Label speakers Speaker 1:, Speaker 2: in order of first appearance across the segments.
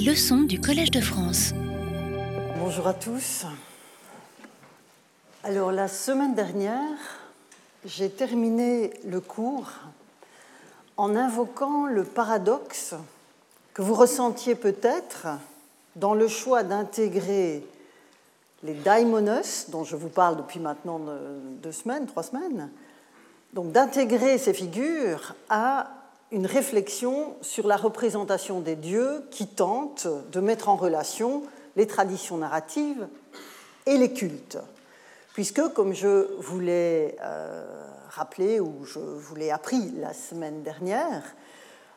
Speaker 1: Leçons du Collège de France.
Speaker 2: Bonjour à tous. Alors la semaine dernière, j'ai terminé le cours en invoquant le paradoxe que vous ressentiez peut-être dans le choix d'intégrer les daimonos, dont je vous parle depuis maintenant deux semaines, trois semaines, donc d'intégrer ces figures à une réflexion sur la représentation des dieux qui tente de mettre en relation les traditions narratives et les cultes. Puisque, comme je vous l'ai euh, rappelé ou je vous l'ai appris la semaine dernière,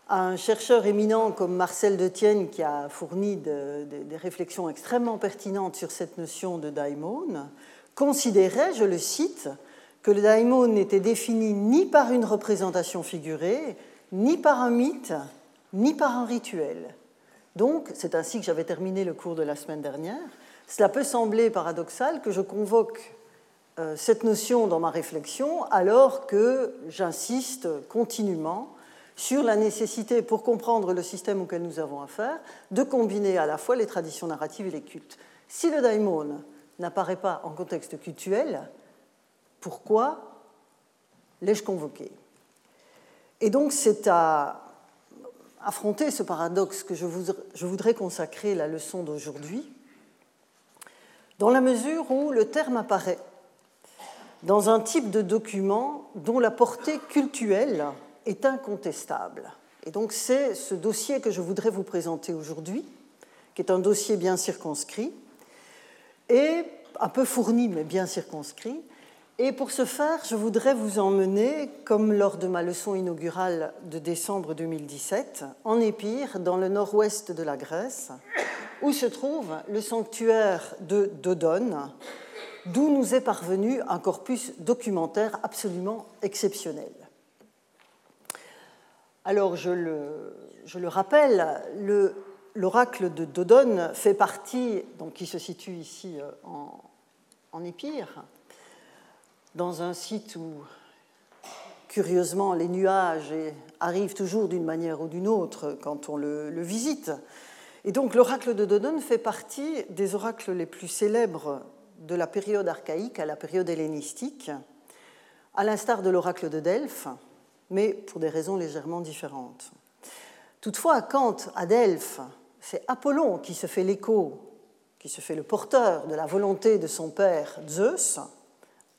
Speaker 2: un chercheur éminent comme Marcel Detienne, qui a fourni des réflexions extrêmement pertinentes sur cette notion de daimon, considérait, je le cite, que le daimon n'était défini ni par une représentation figurée, ni par un mythe, ni par un rituel. Donc, c'est ainsi que j'avais terminé le cours de la semaine dernière. Cela peut sembler paradoxal que je convoque euh, cette notion dans ma réflexion alors que j'insiste continuellement sur la nécessité, pour comprendre le système auquel nous avons affaire, de combiner à la fois les traditions narratives et les cultes. Si le daimon n'apparaît pas en contexte cultuel, pourquoi l'ai-je convoqué? Et donc c'est à affronter ce paradoxe que je voudrais consacrer la leçon d'aujourd'hui, dans la mesure où le terme apparaît dans un type de document dont la portée cultuelle est incontestable. Et donc c'est ce dossier que je voudrais vous présenter aujourd'hui, qui est un dossier bien circonscrit, et un peu fourni mais bien circonscrit, et pour ce faire, je voudrais vous emmener, comme lors de ma leçon inaugurale de décembre 2017, en Épire, dans le nord-ouest de la Grèce, où se trouve le sanctuaire de Dodone, d'où nous est parvenu un corpus documentaire absolument exceptionnel. Alors, je le, rappelle, l'oracle de Dodone fait partie, donc qui se situe ici euh, en Épire, dans un site où, curieusement, les nuages arrivent toujours d'une manière ou d'une autre quand on le, visite. Et donc l'oracle de Dodone fait partie des oracles les plus célèbres de la période archaïque à la période hellénistique, à l'instar de l'oracle de Delphes, mais pour des raisons légèrement différentes. Toutefois, quand à Delphes, c'est Apollon qui se fait l'écho, qui se fait le porteur de la volonté de son père Zeus,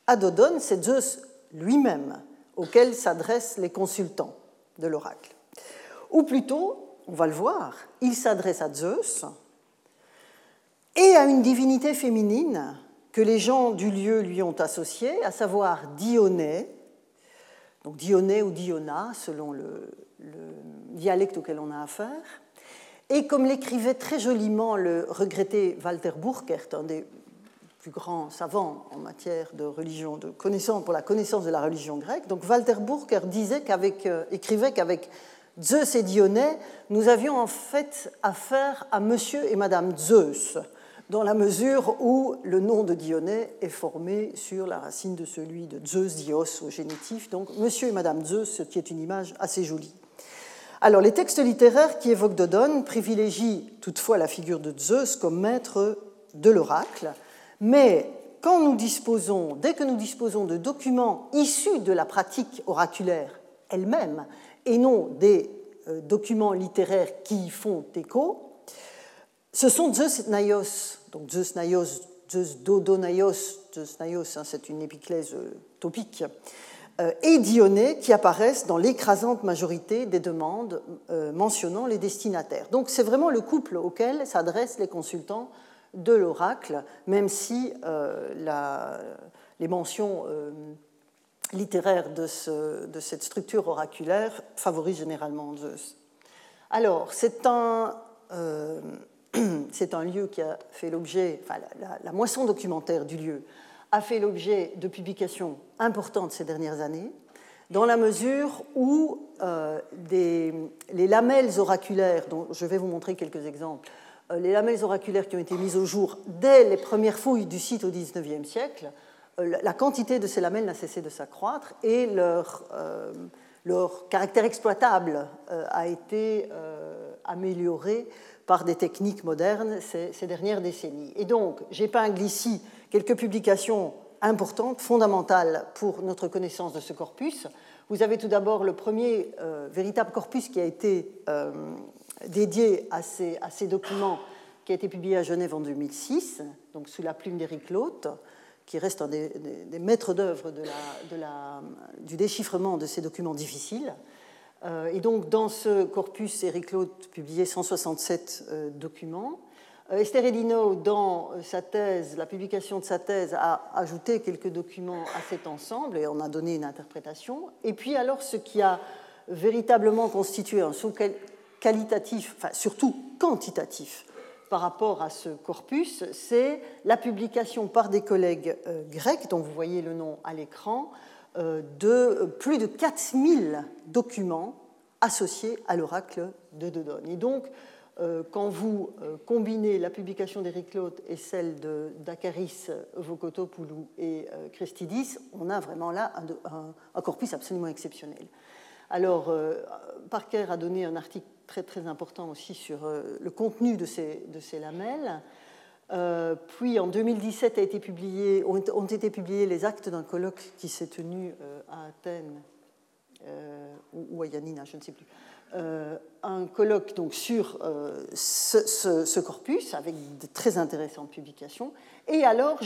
Speaker 2: à Dodone, c'est Zeus lui-même auquel s'adressent les consultants de l'oracle. Ou plutôt, on va le voir, il s'adresse à Zeus et à une divinité féminine que les gens du lieu lui ont associée, à savoir Dionée, donc Dionée ou Diona, selon le, le dialecte auquel on a affaire. Et comme l'écrivait très joliment le regretté Walter Burkert, un des grand savant en matière de religion, de connaissance, pour la connaissance de la religion grecque. Donc Walter Burker disait qu'avec, euh, écrivait qu'avec Zeus et Dionée, nous avions en fait affaire à monsieur et madame Zeus, dans la mesure où le nom de Dionée est formé sur la racine de celui de Zeus, Dios au génitif, donc monsieur et madame Zeus, ce qui est une image assez jolie. Alors, les textes littéraires qui évoquent Dodone privilégient toutefois la figure de Zeus comme maître de l'oracle, mais quand nous disposons, dès que nous disposons de documents issus de la pratique oraculaire elle-même, et non des euh, documents littéraires qui y font écho, ce sont Zeus Naios, donc Zeus Naios, Zeus Dodonaios, Zeus Naios, hein, c'est une épiclèse euh, topique, euh, et Dionée qui apparaissent dans l'écrasante majorité des demandes mentionnant les destinataires. Donc c'est vraiment le couple auquel s'adressent les consultants de l'oracle, même si euh, les mentions euh, littéraires de, cette structure oraculaire favorisent généralement Zeus. Alors, c'est un, euh, lieu qui a fait l'objet, enfin, la, moisson documentaire du lieu a fait l'objet de publications importantes ces dernières années, dans la mesure où les lamelles oraculaires, dont je vais vous montrer quelques exemples, les lamelles oraculaires qui ont été mises au jour dès les premières fouilles du site au XIXe siècle, euh, la quantité de ces lamelles n'a cessé de s'accroître et leur, euh, caractère exploitable a été amélioré par des techniques modernes ces, dernières décennies. Et donc, j'épingle ici quelques publications importante, fondamentale pour notre connaissance de ce corpus. Vous avez tout d'abord le premier euh, véritable corpus qui a été euh, dédié à ces, documents, qui a été publié à Genève en 2006, donc sous la plume d'Éric Loth, qui reste un des, maîtres d'œuvre du déchiffrement de ces documents difficiles. Euh, et donc, dans ce corpus, Éric Loth publiait 167 documents. Euh, Esther Edino, dans euh, sa thèse, la publication de sa thèse, a ajouté quelques documents à cet ensemble et on a donné une interprétation. Et puis alors, ce qui a véritablement constitué un saut qualitatif, enfin surtout quantitatif, par rapport à ce corpus, c'est la publication par des collègues euh, grecs, dont vous voyez le nom à l'écran, de plus de 4000 documents associés à l'oracle de Dodon. Et donc, euh, quand vous euh, combinez la publication d'Éric Loth et celle de d'Akaris Vokotopoulou et euh, Christidis, on a vraiment là un, corpus absolument exceptionnel. Alors, Parker a donné un article très très important aussi sur le contenu de ces, de ces lamelles. puis en 2017 a été publié, ont, été publiés les actes d'un colloque qui s'est tenu à Athènes ou, à Yanina, je ne sais plus, euh, un colloque donc, sur euh, ce, corpus avec de très intéressantes publications. Et alors,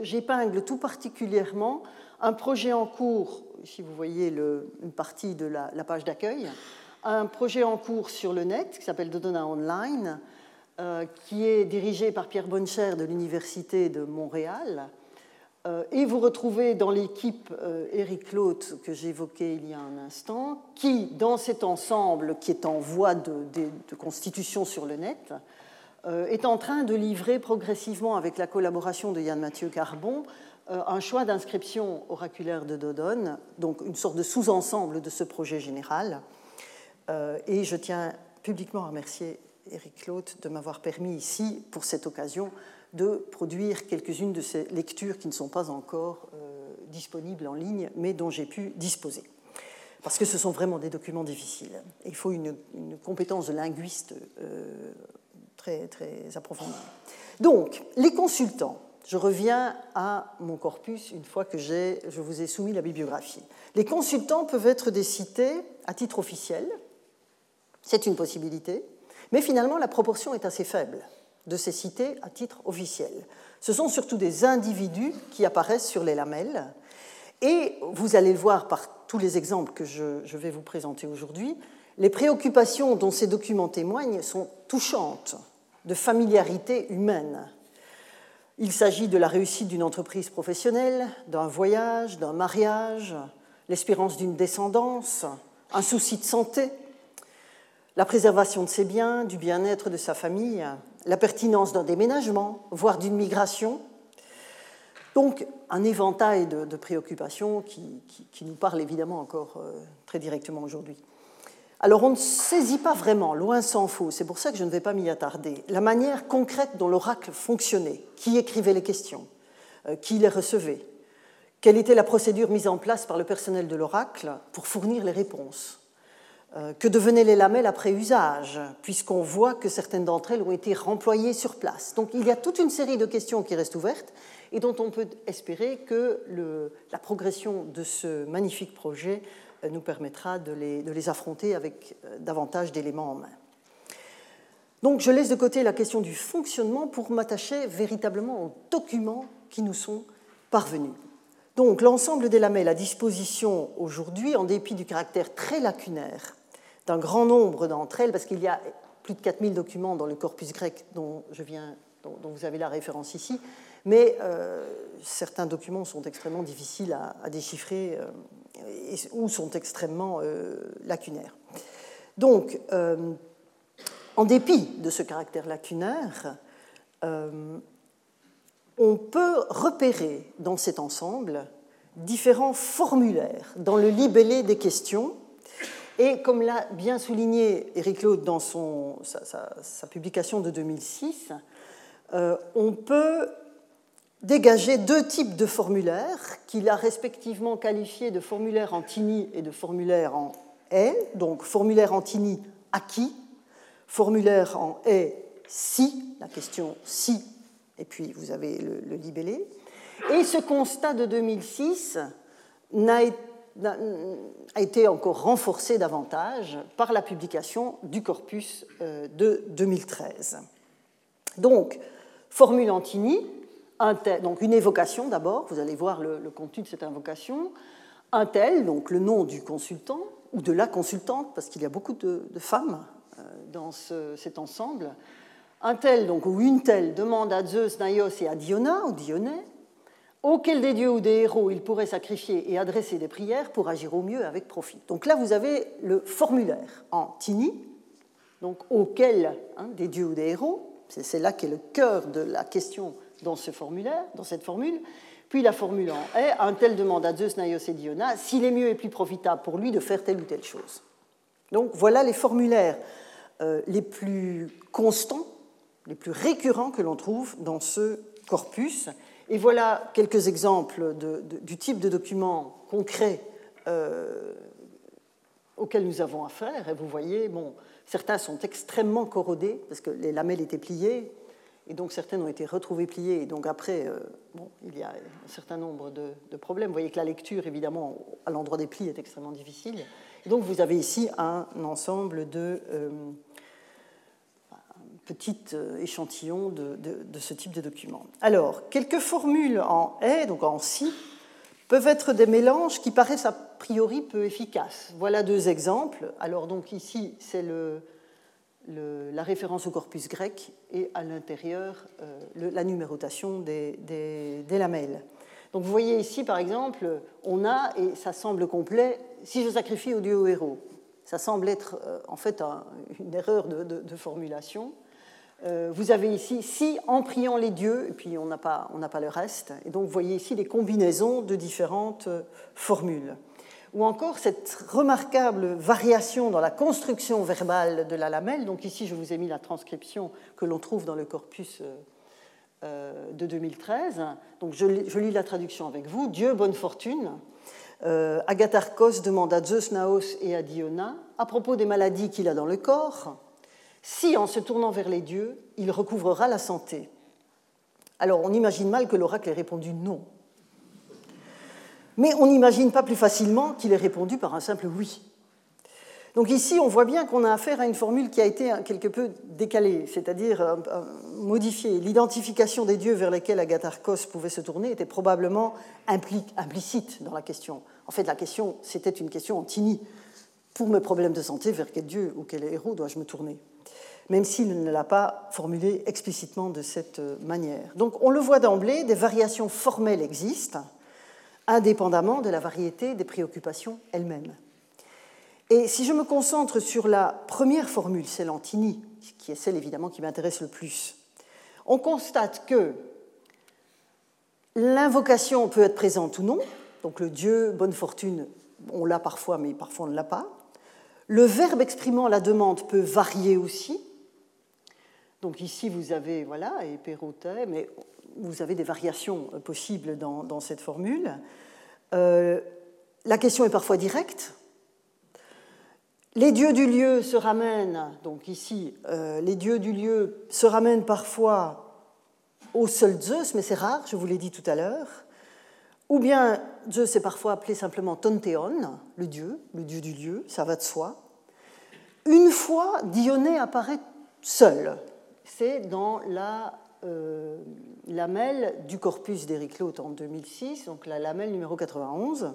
Speaker 2: j'épingle tout particulièrement un projet en cours, ici vous voyez le, une partie de la page d'accueil, un projet en cours sur le net qui s'appelle Dodona Online, euh, qui est dirigé par Pierre Boncher de l'Université de Montréal euh, et vous retrouvez dans l'équipe Eric euh, Loth que j'évoquais il y a un instant, qui, dans cet ensemble qui est en voie de, constitution sur le net, est en train de livrer progressivement, avec la collaboration de Yann-Mathieu Carbon, un choix d'inscription oraculaire de Dodon, donc une sorte de sous-ensemble de ce projet général. Et je tiens publiquement à remercier Eric Loth de m'avoir permis ici, pour cette occasion, de produire quelques-unes de ces lectures qui ne sont pas encore euh, disponibles en ligne, mais dont j'ai pu disposer. Parce que ce sont vraiment des documents difficiles. Il faut une, compétence de linguiste euh, très, très approfondie. Donc, les consultants, je reviens à mon corpus une fois que je vous ai soumis la bibliographie. Les consultants peuvent être des cités à titre officiel, c'est une possibilité, mais finalement la proportion est assez faible de ces cités à titre officiel. Ce sont surtout des individus qui apparaissent sur les lamelles, et vous allez le voir par tous les exemples que je, vais vous présenter aujourd'hui, les préoccupations dont ces documents témoignent sont touchantes, de familiarité humaine. Il s'agit de la réussite d'une entreprise professionnelle, d'un voyage, d'un mariage, l'espérance d'une descendance, un souci de santé, la préservation de ses biens, du bien-être de sa famille, la pertinence d'un déménagement, voire d'une migration. Donc un éventail de, préoccupations qui, nous parlent évidemment encore euh, très directement aujourd'hui. Alors on ne saisit pas vraiment, loin s'en faut, c'est pour ça que je ne vais pas m'y attarder, la manière concrète dont l'oracle fonctionnait, qui écrivait les questions, euh, qui les recevait, quelle était la procédure mise en place par le personnel de l'oracle pour fournir les réponses. Euh, que devenaient les lamelles après usage, puisqu'on voit que certaines d'entre elles ont été remployées sur place. Donc il y a toute une série de questions qui restent ouvertes et dont on peut espérer que la progression de ce magnifique projet euh, nous permettra de les, affronter avec euh, davantage d'éléments en main. Donc je laisse de côté la question du fonctionnement pour m'attacher véritablement aux documents qui nous sont parvenus. Donc l'ensemble des lamelles à disposition aujourd'hui, en dépit du caractère très lacunaire d'un grand nombre d'entre elles, parce qu'il y a plus de 4000 documents dans le corpus grec dont, je viens, dont, vous avez la référence ici, mais euh, certains documents sont extrêmement difficiles à, déchiffrer euh, ou sont extrêmement euh, lacunaires. Donc, en dépit de ce caractère lacunaire, on peut repérer dans cet ensemble différents formulaires dans le libellé des questions et comme l'a bien souligné Eric Claude dans sa, publication de 2006, euh, on peut dégager deux types de formulaires qu'il a respectivement qualifiés de formulaires en Tini et de formulaires en N, donc formulaire en Tini acquis, formulaire en est si, la question si, et puis vous avez le, libellé. Et ce constat de 2006 n'a a été encore renforcé davantage par la publication du corpus euh, de 2013. Donc, formule Antini, donc une évocation d'abord, vous allez voir le, contenu de cette invocation, un tel, donc le nom du consultant ou de la consultante, parce qu'il y a beaucoup de, femmes euh, dans cet ensemble, un tel donc, ou une telle demande à Zeus, Naios et à Diona ou Dionée auquel des dieux ou des héros il pourrait sacrifier et adresser des prières pour agir au mieux avec profit. Donc là, vous avez le formulaire en tini, donc auquel hein, des dieux ou des héros, c'est là qu'est le cœur de la question dans ce formulaire, dans cette formule. Puis la formule en est, un tel demande à Zeus, Naios et Diona s'il est mieux et plus profitable pour lui de faire telle ou telle chose. Donc voilà les formulaires euh, les plus constants, les plus récurrents que l'on trouve dans ce corpus. Et voilà quelques exemples du type de documents concrets euh, auxquels nous avons affaire. Et vous voyez, bon, certains sont extrêmement corrodés parce que les lamelles étaient pliées, et donc certaines ont été retrouvées pliées. Et donc après, euh, bon, il y a un certain nombre de, problèmes. Vous voyez que la lecture, évidemment, à l'endroit des plis est extrêmement difficile. Et donc vous avez ici un ensemble de... Euh, petit euh, échantillon de, ce type de document. Alors, quelques formules en est, donc en si, peuvent être des mélanges qui paraissent a priori peu efficaces. Voilà deux exemples. Alors, donc ici, c'est la référence au corpus grec et à l'intérieur euh, la numérotation des, lamelles. Donc vous voyez ici, par exemple, on a, et ça semble complet, si je sacrifie au dieu au héros. Ça semble être euh, en fait une erreur de formulation. Euh, vous avez ici si en priant les dieux, et puis on n'a pas, pas, le reste. Et donc vous voyez ici des combinaisons de différentes euh, formules. Ou encore cette remarquable variation dans la construction verbale de la lamelle. Donc ici je vous ai mis la transcription que l'on trouve dans le corpus euh, de 2013. Donc je, lis la traduction avec vous. Dieu, bonne fortune. Agatharkos demande à Zeus, Naos et à Diona à propos des maladies qu'il a dans le corps si en se tournant vers les dieux, il recouvrera la santé. Alors on imagine mal que l'oracle ait répondu non. Mais on n'imagine pas plus facilement qu'il ait répondu par un simple oui. Donc ici, on voit bien qu'on a affaire à une formule qui a été quelque peu décalée, c'est-à-dire euh, euh, modifiée. L'identification des dieux vers lesquels Agatharkos pouvait se tourner était probablement implicite dans la question. En fait, la question, c'était une question en tini. Pour mes problèmes de santé, vers quel dieu ou quel héros dois-je me tourner? Même s'il ne l'a pas formulé explicitement de cette manière. Donc on le voit d'emblée, des variations formelles existent, indépendamment de la variété des préoccupations elles-mêmes. Et si je me concentre sur la première formule, celle Antini, qui est celle évidemment qui m'intéresse le plus, on constate que l'invocation peut être présente ou non, donc le Dieu, bonne fortune, on l'a parfois, mais parfois on ne l'a pas. Le verbe exprimant la demande peut varier aussi, donc ici, vous avez, voilà, et Perrotet, mais vous avez des variations euh, possibles dans, cette formule. Euh, la question est parfois directe. Les dieux du lieu se ramènent, donc ici, euh, les dieux du lieu se ramènent parfois au seul Zeus, mais c'est rare, je vous l'ai dit tout à l'heure. Ou bien Zeus est parfois appelé simplement Tontéon, le dieu, le dieu du lieu, ça va de soi. Une fois, Dionée apparaît seul, c'est dans la euh, lamelle du corpus d'Éric Loth en 2006, donc la lamelle numéro 91.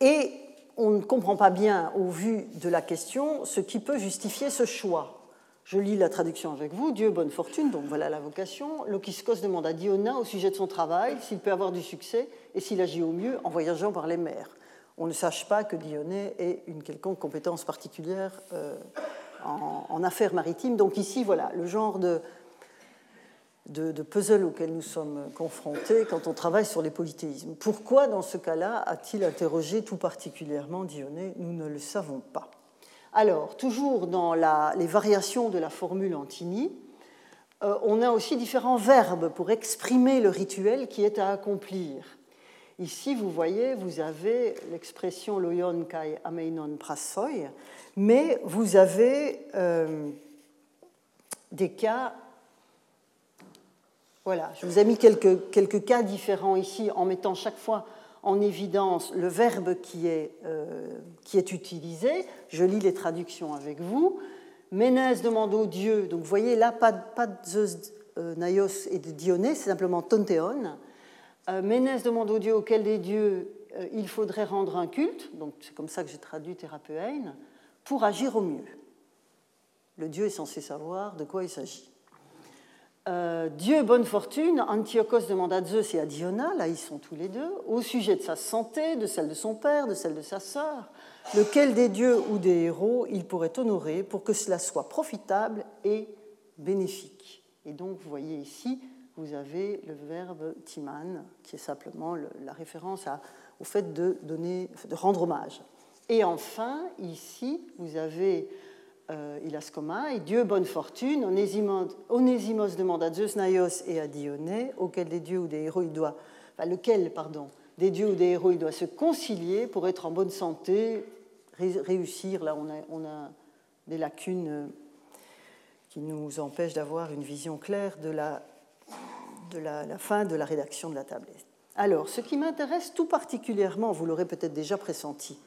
Speaker 2: Et on ne comprend pas bien, au vu de la question, ce qui peut justifier ce choix. Je lis la traduction avec vous. Dieu, bonne fortune, donc voilà la vocation. Lokiskos demande à Diona au sujet de son travail s'il peut avoir du succès et s'il agit au mieux en voyageant par les mers. On ne sache pas que Dionée ait une quelconque compétence particulière euh, en, affaires maritimes. Donc ici, voilà, le genre de, de, puzzle auquel nous sommes confrontés quand on travaille sur les polythéismes. Pourquoi, dans ce cas-là, a-t-il interrogé tout particulièrement Dionée Nous ne le savons pas. Alors, toujours dans les variations de la formule Antini, euh, on a aussi différents verbes pour exprimer le rituel qui est à accomplir. Ici, vous voyez, vous avez l'expression loyon kai ameinon prasoy, mais vous avez euh, des cas. Voilà, je vous ai mis quelques, quelques cas différents ici en mettant chaque fois en évidence le verbe qui est, euh, qui est utilisé. Je lis les traductions avec vous. Ménès demande au Dieu, donc vous voyez là, pas, pas de Zeus, euh, Naios et de Dionée, c'est simplement Tontéon. Euh, Ménès demande au Dieu auquel des dieux euh, il faudrait rendre un culte, donc c'est comme ça que j'ai traduit Thérapeuein, pour agir au mieux. Le Dieu est censé savoir de quoi il s'agit. Euh, Dieu bonne fortune, Antiochos demande à Zeus et à Diona, là ils sont tous les deux, au sujet de sa santé, de celle de son père, de celle de sa sœur, lequel des dieux ou des héros il pourrait honorer pour que cela soit profitable et bénéfique. Et donc vous voyez ici, vous avez le verbe timan, qui est simplement la référence au fait de, donner, de rendre hommage. Et enfin, ici, vous avez euh, Ilascoma, et Dieu bonne fortune, Onésimos, demande à Zeus Naios et à Dionée, auquel des dieux ou des héros il doit, lequel, pardon, des dieux ou des héros il doit se concilier pour être en bonne santé, réussir. Là, on a, on a des lacunes euh, qui nous empêchent d'avoir une vision claire de, la, de la, fin de la rédaction de la tablette. Alors, ce qui m'intéresse tout particulièrement, vous l'aurez peut-être déjà pressenti,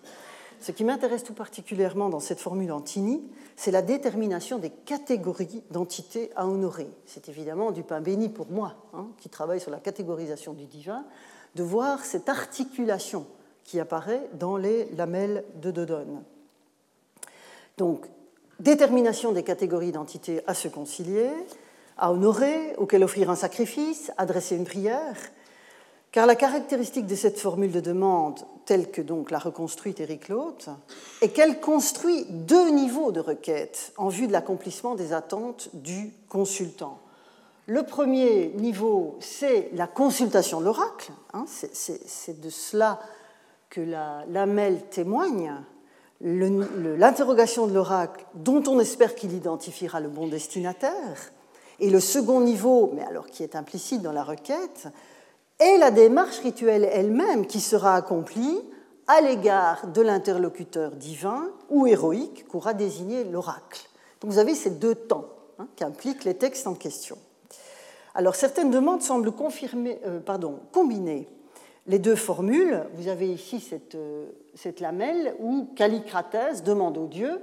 Speaker 2: ce qui m'intéresse tout particulièrement dans cette formule Antini, c'est la détermination des catégories d'entités à honorer. C'est évidemment du pain béni pour moi, hein, qui travaille sur la catégorisation du divin, de voir cette articulation qui apparaît dans les lamelles de Dodone. Donc, détermination des catégories d'entités à se concilier, à honorer, auxquelles offrir un sacrifice, adresser une prière, car la caractéristique de cette formule de demande, telle que donc l'a reconstruite Éric Lotte, est qu'elle construit deux niveaux de requête en vue de l'accomplissement des attentes du consultant. Le premier niveau, c'est la consultation de l'oracle. Hein, c'est de cela que la lamelle témoigne. L'interrogation de l'oracle, dont on espère qu'il identifiera le bon destinataire. Et le second niveau, mais alors qui est implicite dans la requête, et la démarche rituelle elle-même qui sera accomplie à l'égard de l'interlocuteur divin ou héroïque qu'aura désigné l'oracle. Donc vous avez ces deux temps hein, qu'impliquent les textes en question. Alors certaines demandes semblent confirmer, euh, pardon, combiner les deux formules. Vous avez ici cette, euh, cette lamelle où Callicratès demande au dieu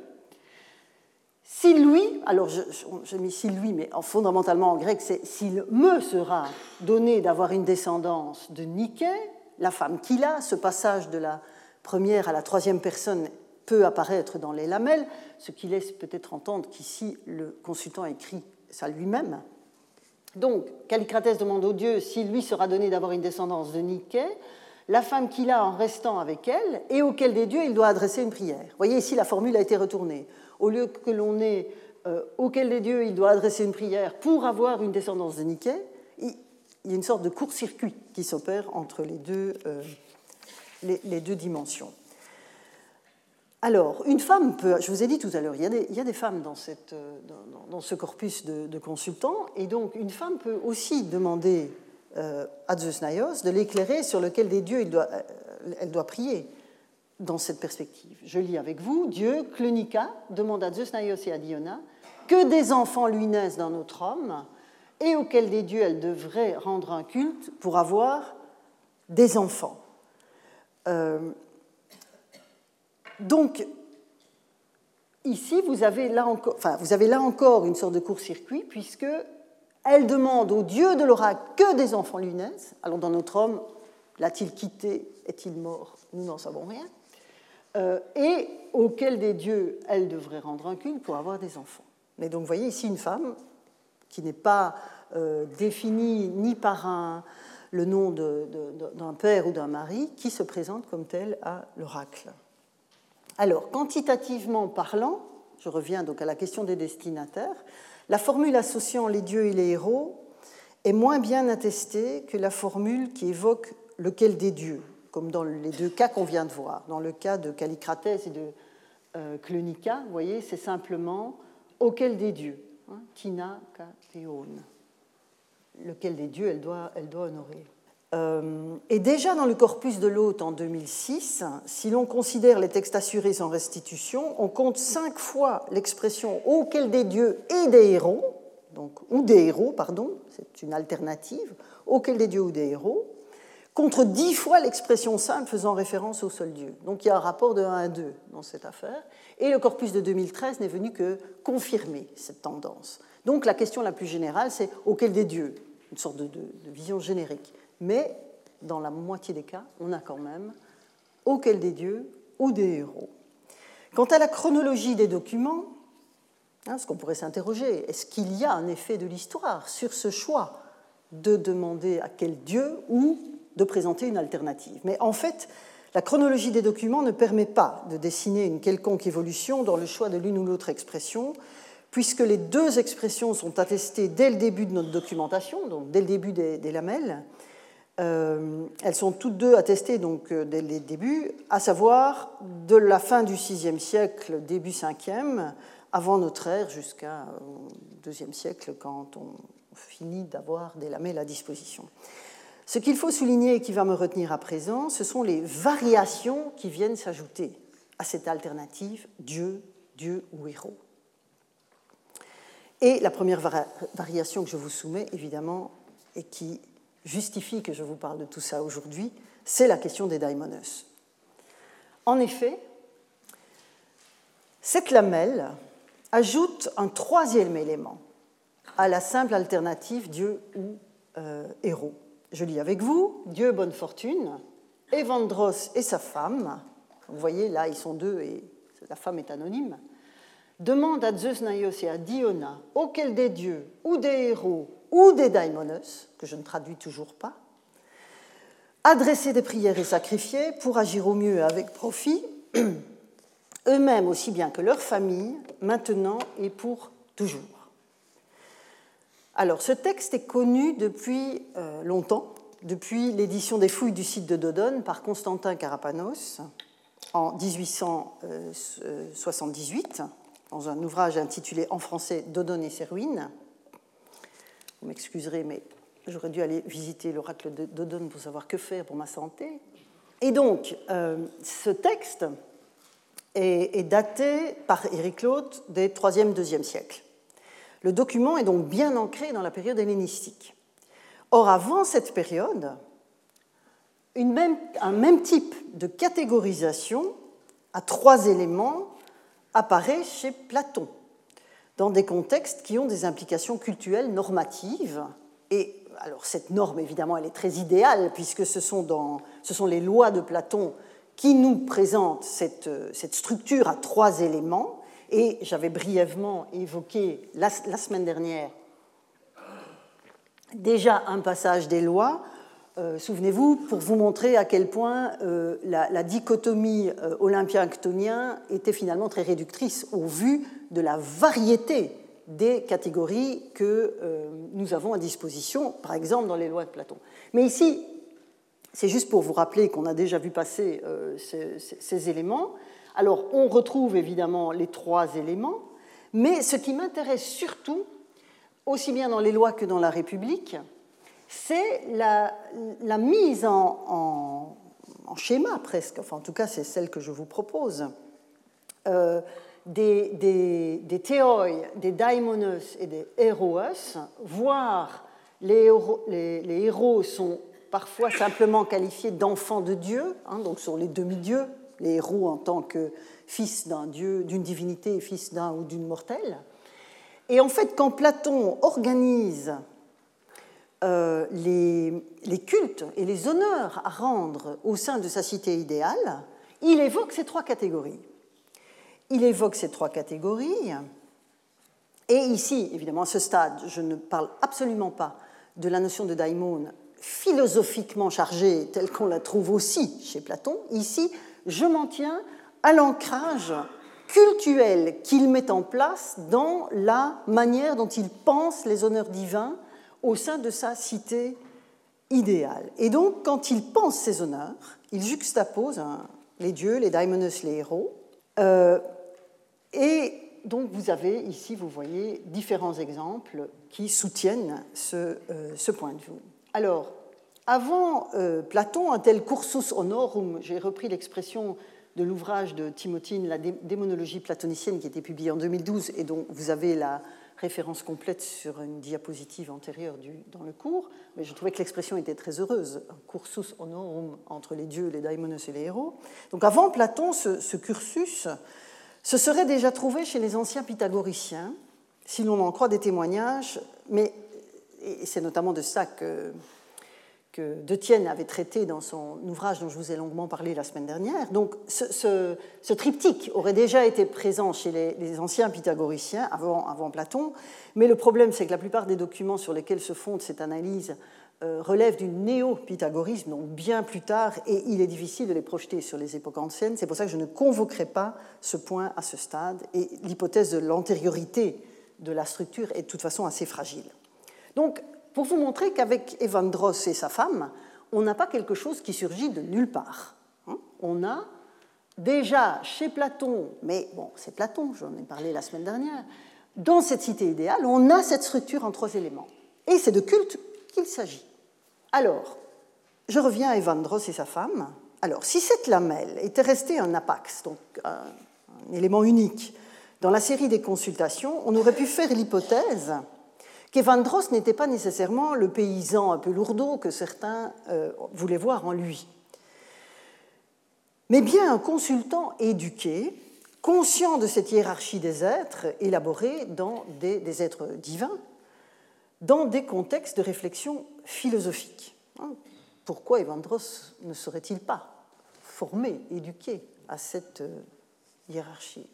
Speaker 2: s'il lui, alors je, mis s'il lui, mais fondamentalement en grec, c'est s'il me sera donné d'avoir une descendance de Nike, la femme qu'il a, ce passage de la première à la troisième personne peut apparaître dans les lamelles, ce qui laisse peut-être entendre qu'ici le consultant écrit ça lui-même. Donc, Callicratès demande au dieu s'il lui sera donné d'avoir une descendance de Nike, la femme qu'il a en restant avec elle, et auquel des dieux il doit adresser une prière. Vous voyez ici, la formule a été retournée au lieu que l'on ait euh, auquel des dieux il doit adresser une prière pour avoir une descendance de Niké, il, y a une sorte de court-circuit qui s'opère entre les deux, euh, les, deux, dimensions. Alors, une femme peut, je vous ai dit tout à l'heure, il, il, y a des femmes dans, cette, euh, dans, ce corpus de, consultants, et donc une femme peut aussi demander à Zeus Naios de l'éclairer sur lequel des dieux elle doit prier dans cette perspective. Je lis avec vous, Dieu, Clonica, demande à Zeus, Naios et à Diona que des enfants lui naissent dans notre homme et auxquels des dieux elle devrait rendre un culte pour avoir des enfants. Euh, donc, ici, vous avez, là encore, enfin, vous avez là encore une sorte de court-circuit, puisque elle demande au dieu de l'oracle que des enfants lui naissent. Alors, dans notre homme, l'a-t-il quitté? Est-il mort? Nous n'en savons rien. Euh, et auquel des dieux elle devrait rendre un culte pour avoir des enfants. Mais donc vous voyez ici une femme qui n'est pas euh, définie ni par le nom d'un père ou d'un mari, qui se présente comme telle à l'oracle. Alors, quantitativement parlant, je reviens donc à la question des destinataires, la formule associant les dieux et les héros est moins bien attestée que la formule qui évoque lequel des dieux comme dans les deux cas qu'on vient de voir. Dans le cas de Callicratès et de euh, Clonica, vous voyez, c'est simplement auquel des dieux, hein, Tina Lequel des dieux elle doit, elle doit honorer. Euh, et déjà dans le corpus de l'hôte en 2006, si l'on considère les textes assurés sans restitution, on compte cinq fois l'expression auquel des dieux et des héros, donc, ou des héros, pardon, c'est une alternative, auquel des dieux ou des héros, contre dix fois l'expression simple faisant référence au seul Dieu. Donc il y a un rapport de 1 à 2 dans cette affaire, et le corpus de 2013 n'est venu que confirmer cette tendance. Donc la question la plus générale, c'est auquel des dieux, une sorte de vision générique mais dans la moitié des cas, on a quand même auquel des dieux ou des héros. Quant à la chronologie des documents, hein, ce qu'on pourrait s'interroger, est-ce qu'il y a un effet de l'histoire sur ce choix de demander à quel dieu ou de présenter une alternative Mais en fait, la chronologie des documents ne permet pas de dessiner une quelconque évolution dans le choix de l'une ou l'autre expression, puisque les deux expressions sont attestées dès le début de notre documentation, donc dès le début des lamelles, euh, elles sont toutes deux attestées donc, euh, dès les débuts, à savoir de la fin du VIe siècle, début 5e, avant notre ère, jusqu'au IIe siècle, quand on finit d'avoir des lamelles à disposition. Ce qu'il faut souligner et qui va me retenir à présent, ce sont les variations qui viennent s'ajouter à cette alternative Dieu, Dieu ou héros. Et la première variation que je vous soumets, évidemment, et qui justifie que je vous parle de tout ça aujourd'hui, c'est la question des daimonos. En effet, cette lamelle ajoute un troisième élément à la simple alternative Dieu ou euh, héros. Je lis avec vous Dieu bonne fortune, Evandros et sa femme, vous voyez là ils sont deux et la femme est anonyme, demandent à Zeus Naios et à Diona auquel des dieux ou des héros ou des daimonos, que je ne traduis toujours pas, adresser des prières et sacrifier pour agir au mieux avec profit, eux-mêmes aussi bien que leur famille, maintenant et pour toujours. Alors, ce texte est connu depuis euh, longtemps, depuis l'édition des fouilles du site de Dodone par Constantin Carapanos en 1878, dans un ouvrage intitulé en français Dodone et ses ruines. Vous m'excuserez, mais j'aurais dû aller visiter l'oracle d'Odon pour savoir que faire pour ma santé. Et donc, euh, ce texte est, daté par Éric Claude des 3e, 2e siècles. Le document est donc bien ancré dans la période hellénistique. Or, avant cette période, un même type de catégorisation à trois éléments apparaît chez Platon dans des contextes qui ont des implications culturelles normatives. Et alors cette norme, évidemment, elle est très idéale, puisque ce sont, les lois de Platon qui nous présentent cette structure à trois éléments. Et j'avais brièvement évoqué la, semaine dernière déjà un passage des lois. Euh, souvenez-vous, pour vous montrer à quel point euh, la, dichotomie euh, olympien-actonien était finalement très réductrice au vu de la variété des catégories que euh, nous avons à disposition, par exemple dans les lois de Platon. Mais ici, c'est juste pour vous rappeler qu'on a déjà vu passer ces, éléments. Alors, on retrouve évidemment les trois éléments, mais ce qui m'intéresse surtout, aussi bien dans les lois que dans la République, c'est la, mise en, schéma presque, enfin en tout cas c'est celle que je vous propose, euh, des, des, théoi, des daimonos et des héroes, voire les, les, héros sont parfois simplement qualifiés d'enfants de Dieu, hein, donc sont les demi-dieux, les héros en tant que fils d'un dieu, d'une divinité fils d'un ou d'une mortelle. Et en fait, quand Platon organise euh, les, les, cultes et les honneurs à rendre au sein de sa cité idéale, il évoque ces trois catégories il évoque ces trois catégories. Et ici, évidemment, à ce stade, je ne parle absolument pas de la notion de daimon philosophiquement chargée telle qu'on la trouve aussi chez Platon. Ici, je m'en tiens à l'ancrage cultuel qu'il met en place dans la manière dont il pense les honneurs divins au sein de sa cité idéale. Et donc, quand il pense ces honneurs, il juxtapose hein, les dieux, les daimonos, les héros, euh, et donc vous avez ici, vous voyez, différents exemples qui soutiennent ce, euh, point de vue. Alors, avant euh, Platon, un tel cursus honorum, j'ai repris l'expression de l'ouvrage de Timothine, la démonologie platonicienne, qui a été publié en 2012 et dont vous avez la référence complète sur une diapositive antérieure dans le cours, mais je trouvais que l'expression était très heureuse, un cursus honorum entre les dieux, les daimonos et les héros. Donc avant Platon, ce, ce cursus se serait déjà trouvé chez les anciens pythagoriciens, si l'on en croit des témoignages, mais c'est notamment de ça que que De Tienne avait traité dans son ouvrage dont je vous ai longuement parlé la semaine dernière. Donc ce, triptyque aurait déjà été présent chez les, anciens pythagoriciens avant, Platon, mais le problème c'est que la plupart des documents sur lesquels se fonde cette analyse euh, relèvent du néo-pythagorisme, donc bien plus tard, et il est difficile de les projeter sur les époques anciennes. C'est pour ça que je ne convoquerai pas ce point à ce stade, et l'hypothèse de l'antériorité de la structure est de toute façon assez fragile. Donc pour vous montrer qu'avec Evandros et sa femme, on n'a pas quelque chose qui surgit de nulle part. Hein. On a déjà chez Platon, mais bon, c'est Platon, j'en ai parlé la semaine dernière, dans cette cité idéale, on a cette structure en trois éléments. Et c'est de culte qu'il s'agit. Alors, je reviens à Evandros et sa femme. Alors, si cette lamelle était restée un apax, donc un, un élément unique, dans la série des consultations, on aurait pu faire l'hypothèse qu'Evandros n'était pas nécessairement le paysan un peu lourdeau que certains euh, voulaient voir en lui, mais bien un consultant éduqué, conscient de cette hiérarchie des êtres élaborés dans des, êtres divins, dans des contextes de réflexion philosophique. Hein, pourquoi Evandros ne serait-il pas formé, éduqué à cette euh, hiérarchie?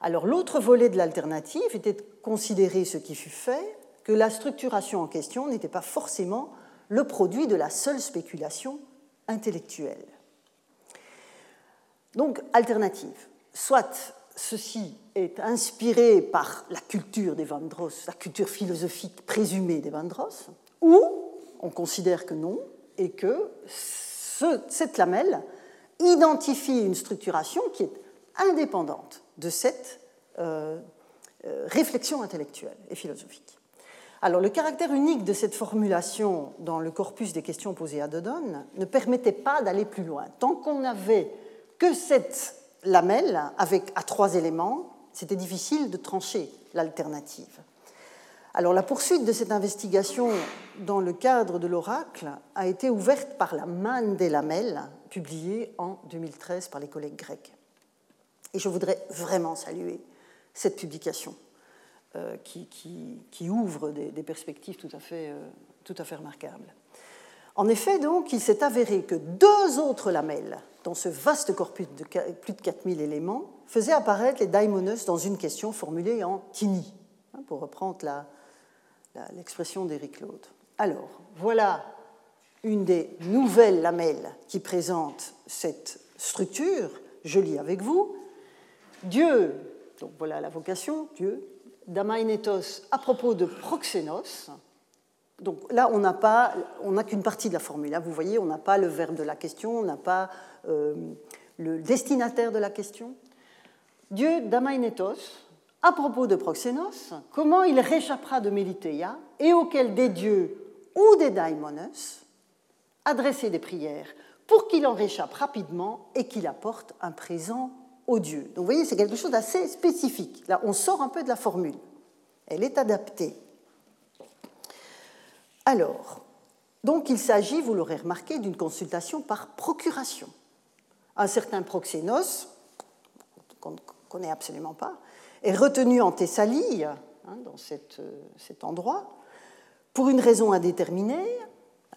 Speaker 2: Alors l'autre volet de l'alternative était de considérer ce qui fut fait que la structuration en question n'était pas forcément le produit de la seule spéculation intellectuelle. Donc, alternative. Soit ceci est inspiré par la culture des Vandros, la culture philosophique présumée des Vandros, ou on considère que non, et que cette lamelle identifie une structuration qui est indépendante de cette euh, euh, réflexion intellectuelle et philosophique. Alors, le caractère unique de cette formulation dans le corpus des questions posées à Dodon ne permettait pas d'aller plus loin. Tant qu'on n'avait que cette lamelle avec à trois éléments, c'était difficile de trancher l'alternative. Alors, la poursuite de cette investigation dans le cadre de l'oracle a été ouverte par la manne des lamelles, publiée en 2013 par les collègues grecs. Et je voudrais vraiment saluer cette publication euh, qui, ouvre des, perspectives tout à, fait, euh, tout à fait remarquables. En effet, donc, il s'est avéré que deux autres lamelles, dans ce vaste corpus de plus de 4000 éléments, faisaient apparaître les daimonos dans une question formulée en tini, hein, pour reprendre l'expression d'Éric Claude. Alors, voilà une des nouvelles lamelles qui présente cette structure. Je lis avec vous. Dieu, donc voilà la vocation, Dieu, d'Amainetos à propos de Proxénos. Donc là, on n'a pas, on qu'une partie de la formule. Là, vous voyez, on n'a pas le verbe de la question, on n'a pas euh, le destinataire de la question. Dieu d'Amainetos, à propos de Proxénos, comment il réchappera de Mélitéia et auquel des dieux ou des daimonos adresser des prières pour qu'il en réchappe rapidement et qu'il apporte un présent Donc vous voyez, c'est quelque chose d'assez spécifique. Là, on sort un peu de la formule. Elle est adaptée. Alors, donc il s'agit, vous l'aurez remarqué, d'une consultation par procuration. Un certain Proxénos, qu'on ne connaît absolument pas, est retenu en Thessalie, hein, dans euh, cet endroit, pour une raison indéterminée,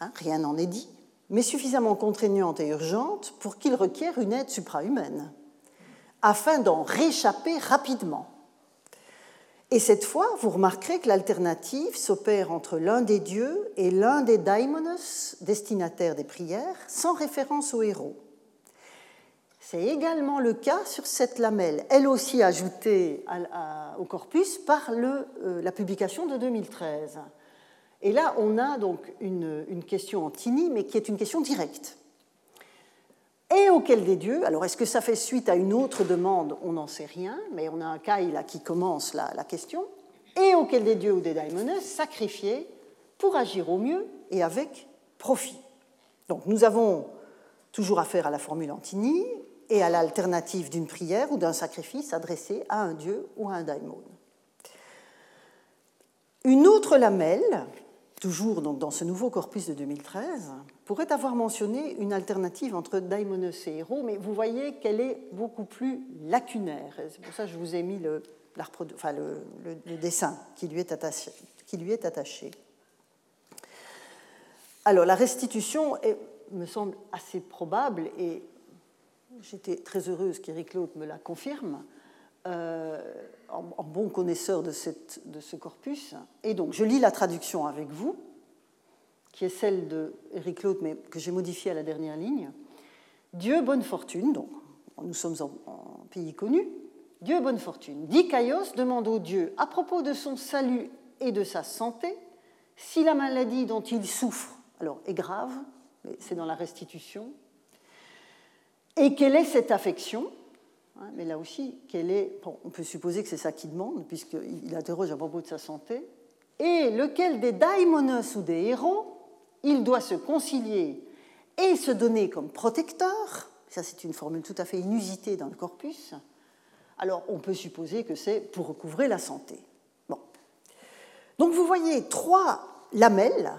Speaker 2: hein, rien n'en est dit, mais suffisamment contraignante et urgente pour qu'il requiert une aide suprahumaine afin d'en réchapper rapidement. Et cette fois, vous remarquerez que l'alternative s'opère entre l'un des dieux et l'un des daimonos, destinataires des prières, sans référence au héros. C'est également le cas sur cette lamelle, elle aussi ajoutée au corpus par euh, la publication de 2013. Et là, on a donc une, une question en mais qui est une question directe et auquel des dieux, alors est-ce que ça fait suite à une autre demande? On n'en sait rien, mais on a un cas là qui commence la, question, et auquel des dieux ou des daimones sacrifiés pour agir au mieux et avec profit. Donc nous avons toujours affaire à la formule Antini et à l'alternative d'une prière ou d'un sacrifice adressé à un dieu ou à un daimon. Une autre lamelle, toujours donc dans ce nouveau corpus de 2013, pourrait avoir mentionné une alternative entre daimonos et héros, mais vous voyez qu'elle est beaucoup plus lacunaire. C'est pour ça que je vous ai mis le, dessin qui lui, est attaché. Alors, la restitution me semble assez probable et j'étais très heureuse qu'Éric Claude me la confirme. Euh, en, bon connaisseur de, de, ce corpus. Et donc, je lis la traduction avec vous, qui est celle de Eric Claude, mais que j'ai modifiée à la dernière ligne. Dieu, bonne fortune, donc nous sommes en, pays connu. Dieu, bonne fortune. Dit Caïos demande au Dieu, à propos de son salut et de sa santé, si la maladie dont il souffre, alors est grave, mais c'est dans la restitution, et quelle est cette affection Hein, mais là aussi, est, on peut supposer que c'est ça qu'il demande, puisqu'il interroge à propos de sa santé, et lequel des daimonos ou des héros il doit se concilier et se donner comme protecteur, ça c'est une formule tout à fait inusitée dans le corpus, alors on peut supposer que c'est pour recouvrer la santé. Bon. Donc vous voyez trois lamelles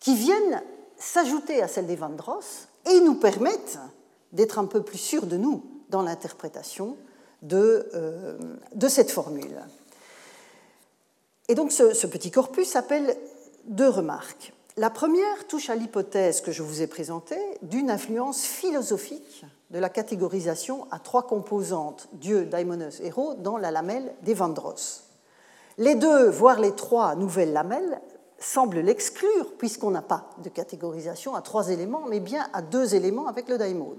Speaker 2: qui viennent s'ajouter à celles des Vandross et nous permettent d'être un peu plus sûrs de nous dans l'interprétation de, euh, de, cette formule. Et donc ce, petit corpus appelle deux remarques. La première touche à l'hypothèse que je vous ai présentée d'une influence philosophique de la catégorisation à trois composantes, Dieu, daimonos, héros, dans la lamelle des Vandross. Les deux, voire les trois nouvelles lamelles, semblent l'exclure, puisqu'on n'a pas de catégorisation à trois éléments, mais bien à deux éléments avec le daimon.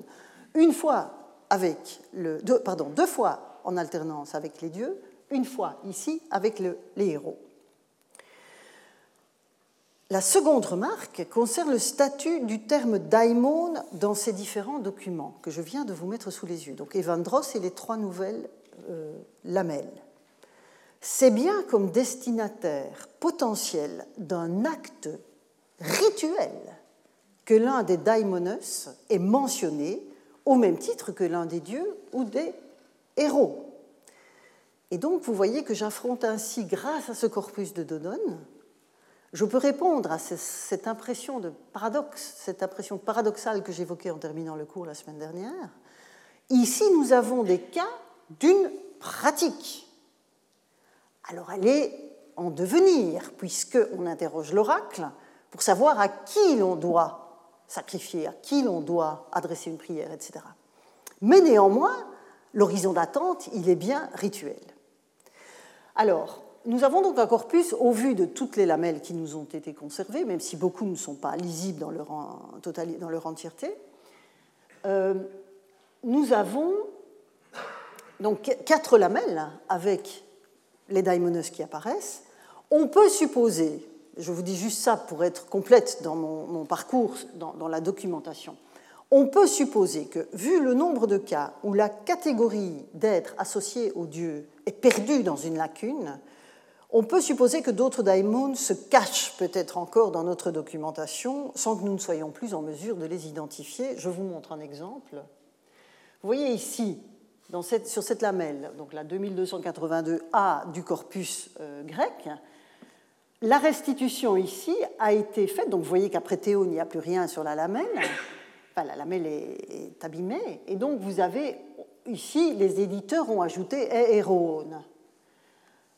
Speaker 2: Une fois avec le, deux, pardon, deux fois en alternance avec les dieux, une fois ici avec le, les héros. La seconde remarque concerne le statut du terme daimon dans ces différents documents que je viens de vous mettre sous les yeux. Donc Evandros et les trois nouvelles euh, lamelles. C'est bien comme destinataire potentiel d'un acte rituel que l'un des daimonos est mentionné au même titre que l'un des dieux ou des héros. Et donc, vous voyez que j'affronte ainsi, grâce à ce corpus de Dodon, je peux répondre à cette impression de paradoxe, cette impression paradoxale que j'évoquais en terminant le cours la semaine dernière. Ici, nous avons des cas d'une pratique. Alors, elle est en devenir, puisqu'on interroge l'oracle pour savoir à qui l'on doit sacrifier, à qui l'on doit adresser une prière, etc. Mais néanmoins, l'horizon d'attente, il est bien rituel. Alors, nous avons donc un corpus au vu de toutes les lamelles qui nous ont été conservées, même si beaucoup ne sont pas lisibles dans leur, entièreté. Euh, nous avons donc quatre lamelles avec les daimonos qui apparaissent. On peut supposer je vous dis juste ça pour être complète dans mon, parcours, dans, la documentation. On peut supposer que, vu le nombre de cas où la catégorie d'être associé au Dieu est perdue dans une lacune, on peut supposer que d'autres daimons se cachent peut-être encore dans notre documentation sans que nous ne soyons plus en mesure de les identifier. Je vous montre un exemple. Vous voyez ici, sur cette lamelle, donc la 2282A du corpus euh, grec, la restitution ici a été faite, donc vous voyez qu'après Théo, il n'y a plus rien sur la lamelle, enfin la lamelle est, abîmée, et donc vous avez ici, les éditeurs ont ajouté héroone.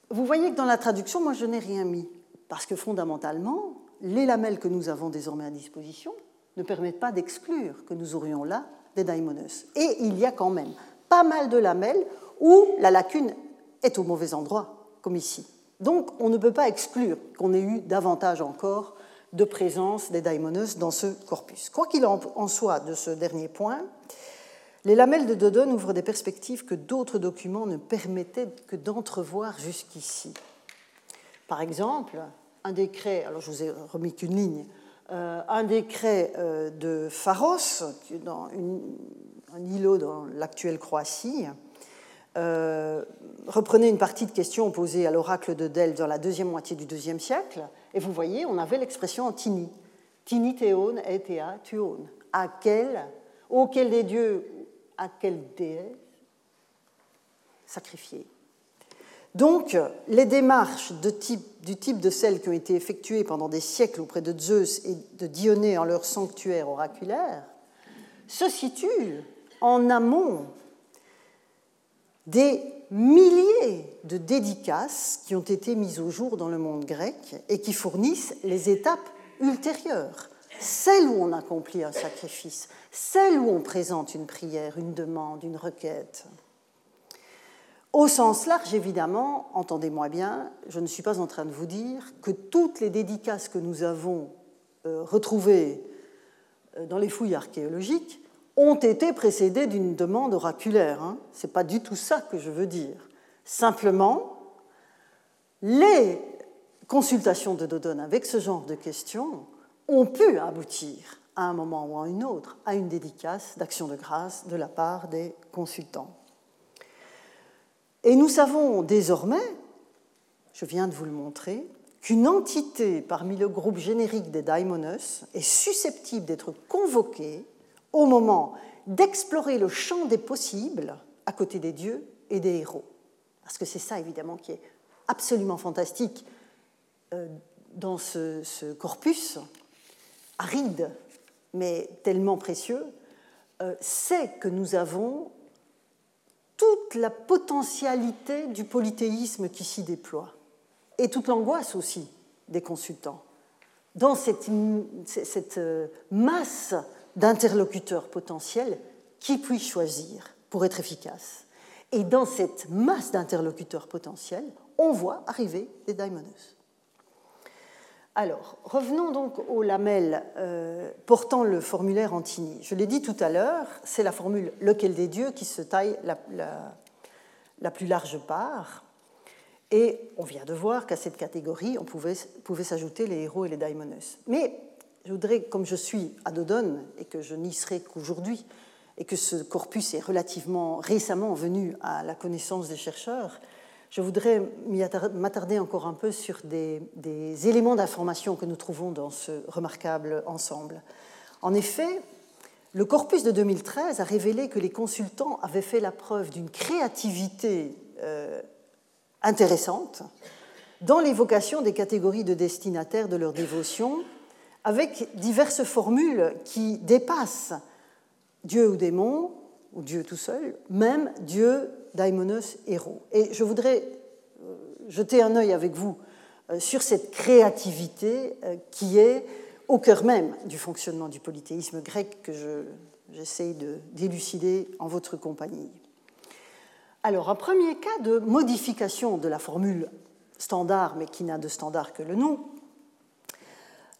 Speaker 2: Vous voyez que dans la traduction, moi je n'ai rien mis, parce que fondamentalement, les lamelles que nous avons désormais à disposition ne permettent pas d'exclure que nous aurions là des daimonos. Et il y a quand même pas mal de lamelles où la lacune est au mauvais endroit, comme ici. Donc on ne peut pas exclure qu'on ait eu davantage encore de présence des daimonos dans ce corpus. Quoi qu'il en soit de ce dernier point, les lamelles de Dodon ouvrent des perspectives que d'autres documents ne permettaient que d'entrevoir jusqu'ici. Par exemple, un décret, alors je vous ai remis qu'une ligne, euh, un décret euh, de Pharos, un îlot dans l'actuelle Croatie, euh, reprenez une partie de questions posées à l'oracle de Delphes dans la deuxième moitié du IIe siècle, et vous voyez, on avait l'expression antini. Tinitéon et Théa tuon. À quel, auquel des dieux, à quelle déesse sacrifier. Donc, les démarches du type de celles qui ont été effectuées pendant des siècles auprès de Zeus et de Dionée en leur sanctuaire oraculaire se situent en amont des milliers de dédicaces qui ont été mises au jour dans le monde grec et qui fournissent les étapes ultérieures, celles où on accomplit un sacrifice, celles où on présente une prière, une demande, une requête. Au sens large, évidemment, entendez-moi bien, je ne suis pas en train de vous dire que toutes les dédicaces que nous avons euh, retrouvées euh, dans les fouilles archéologiques ont été précédées d'une demande oraculaire. Hein. Ce n'est pas du tout ça que je veux dire. Simplement, les consultations de Dodon avec ce genre de questions ont pu aboutir à un moment ou à un autre à une dédicace d'action de grâce de la part des consultants. Et nous savons désormais, je viens de vous le montrer, qu'une entité parmi le groupe générique des daimonos est susceptible d'être convoquée au moment d'explorer le champ des possibles à côté des dieux et des héros. Parce que c'est ça, évidemment, qui est absolument fantastique euh, dans ce, corpus, aride, mais tellement précieux, euh, c'est que nous avons toute la potentialité du polythéisme qui s'y déploie, et toute l'angoisse aussi des consultants. Dans cette, euh, masse d'interlocuteurs potentiels qui puissent choisir pour être efficace. Et dans cette masse d'interlocuteurs potentiels, on voit arriver des daimonos. Alors, revenons donc aux lamelles euh, portant le formulaire Antini. Je l'ai dit tout à l'heure, c'est la formule lequel des dieux qui se taille la, plus large part. Et on vient de voir qu'à cette catégorie, on pouvait, pouvait s'ajouter les héros et les daimonos. Mais je voudrais, comme je suis à Dodon et que je n'y serai qu'aujourd'hui, et que ce corpus est relativement récemment venu à la connaissance des chercheurs, je voudrais m'attarder encore un peu sur des, éléments d'information que nous trouvons dans ce remarquable ensemble. En effet, le corpus de 2013 a révélé que les consultants avaient fait la preuve d'une créativité euh, intéressante dans l'évocation des catégories de destinataires de leur dévotion avec diverses formules qui dépassent Dieu ou démon, ou Dieu tout seul, même Dieu, daimonos, héros. Et je voudrais euh, jeter un œil avec vous euh, sur cette créativité euh, qui est au cœur même du fonctionnement du polythéisme grec que j'essaie d'élucider en votre compagnie. Alors, un premier cas de modification de la formule standard, mais qui n'a de standard que le nom,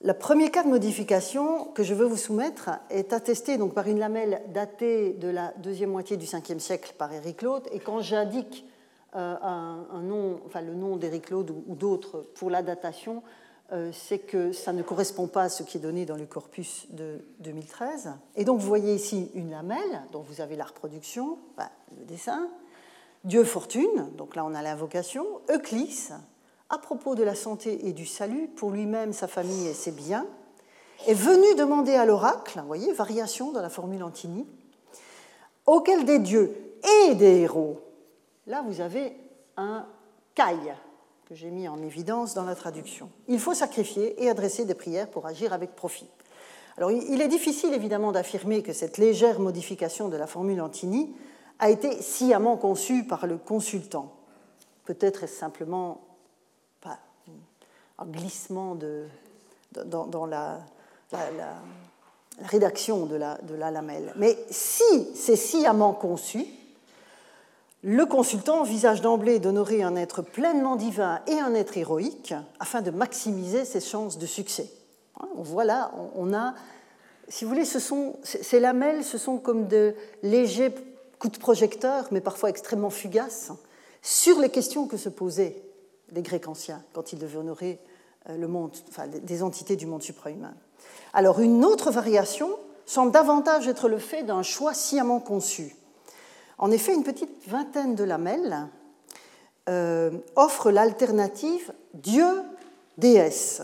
Speaker 2: le premier cas de modification que je veux vous soumettre est attesté donc par une lamelle datée de la deuxième moitié du 5e siècle par Éric Claude. Et quand j'indique euh, un, nom, enfin le nom d'Éric Claude ou, d'autres pour la datation, euh, c'est que ça ne correspond pas à ce qui est donné dans le corpus de 2013. Et donc vous voyez ici une lamelle, dont vous avez la reproduction, le dessin, Dieu fortune, donc là on a l'invocation, Euclisse, à propos de la santé et du salut pour lui-même, sa famille et ses biens, est venu demander à l'oracle, vous voyez, variation dans la formule Antini, auquel des dieux et des héros, là vous avez un caille que j'ai mis en évidence dans la traduction. Il faut sacrifier et adresser des prières pour agir avec profit. Alors il est difficile évidemment d'affirmer que cette légère modification de la formule Antini a été sciemment conçue par le consultant. Peut-être est-ce simplement un glissement dans, la, rédaction de la, lamelle. Mais si c'est sciemment conçu, le consultant envisage d'emblée d'honorer un être pleinement divin et un être héroïque afin de maximiser ses chances de succès. Hein, voilà, on a, si vous voulez, ces lamelles, ce sont comme de légers coups de projecteur, mais parfois extrêmement fugaces, sur les questions que se posaient les Grecs anciens quand ils devaient honorer euh, le monde, enfin, des entités du monde suprahumain. Alors une autre variation semble davantage être le fait d'un choix sciemment conçu. En effet, une petite vingtaine de lamelles euh, offrent l'alternative Dieu-déesse.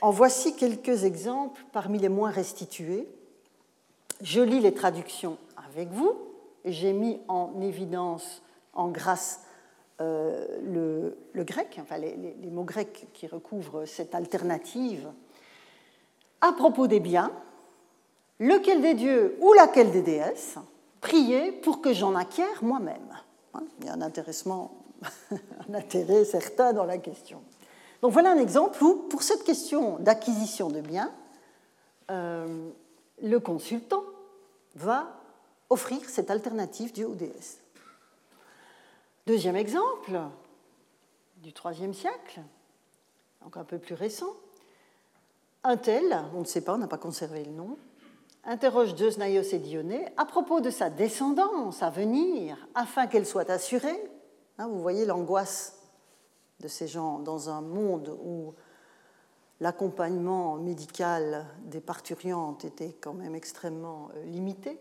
Speaker 2: En voici quelques exemples parmi les moins restitués. Je lis les traductions avec vous et j'ai mis en évidence, en grâce, euh, le, grec, enfin les, mots grecs qui recouvrent cette alternative. À propos des biens, lequel des dieux ou laquelle des déesses priez pour que j'en acquière moi-même. Hein, il y a un intéressement, un intérêt certain dans la question. Donc voilà un exemple où, pour cette question d'acquisition de biens, euh, le consultant va offrir cette alternative dieu ou déesse. Deuxième exemple, du IIIe siècle, donc un peu plus récent, un tel, on ne sait pas, on n'a pas conservé le nom, interroge Zeus, Naios et Dionée à propos de sa descendance à venir afin qu'elle soit assurée. Hein, vous voyez l'angoisse de ces gens dans un monde où l'accompagnement médical des parturiantes était quand même extrêmement euh, limité.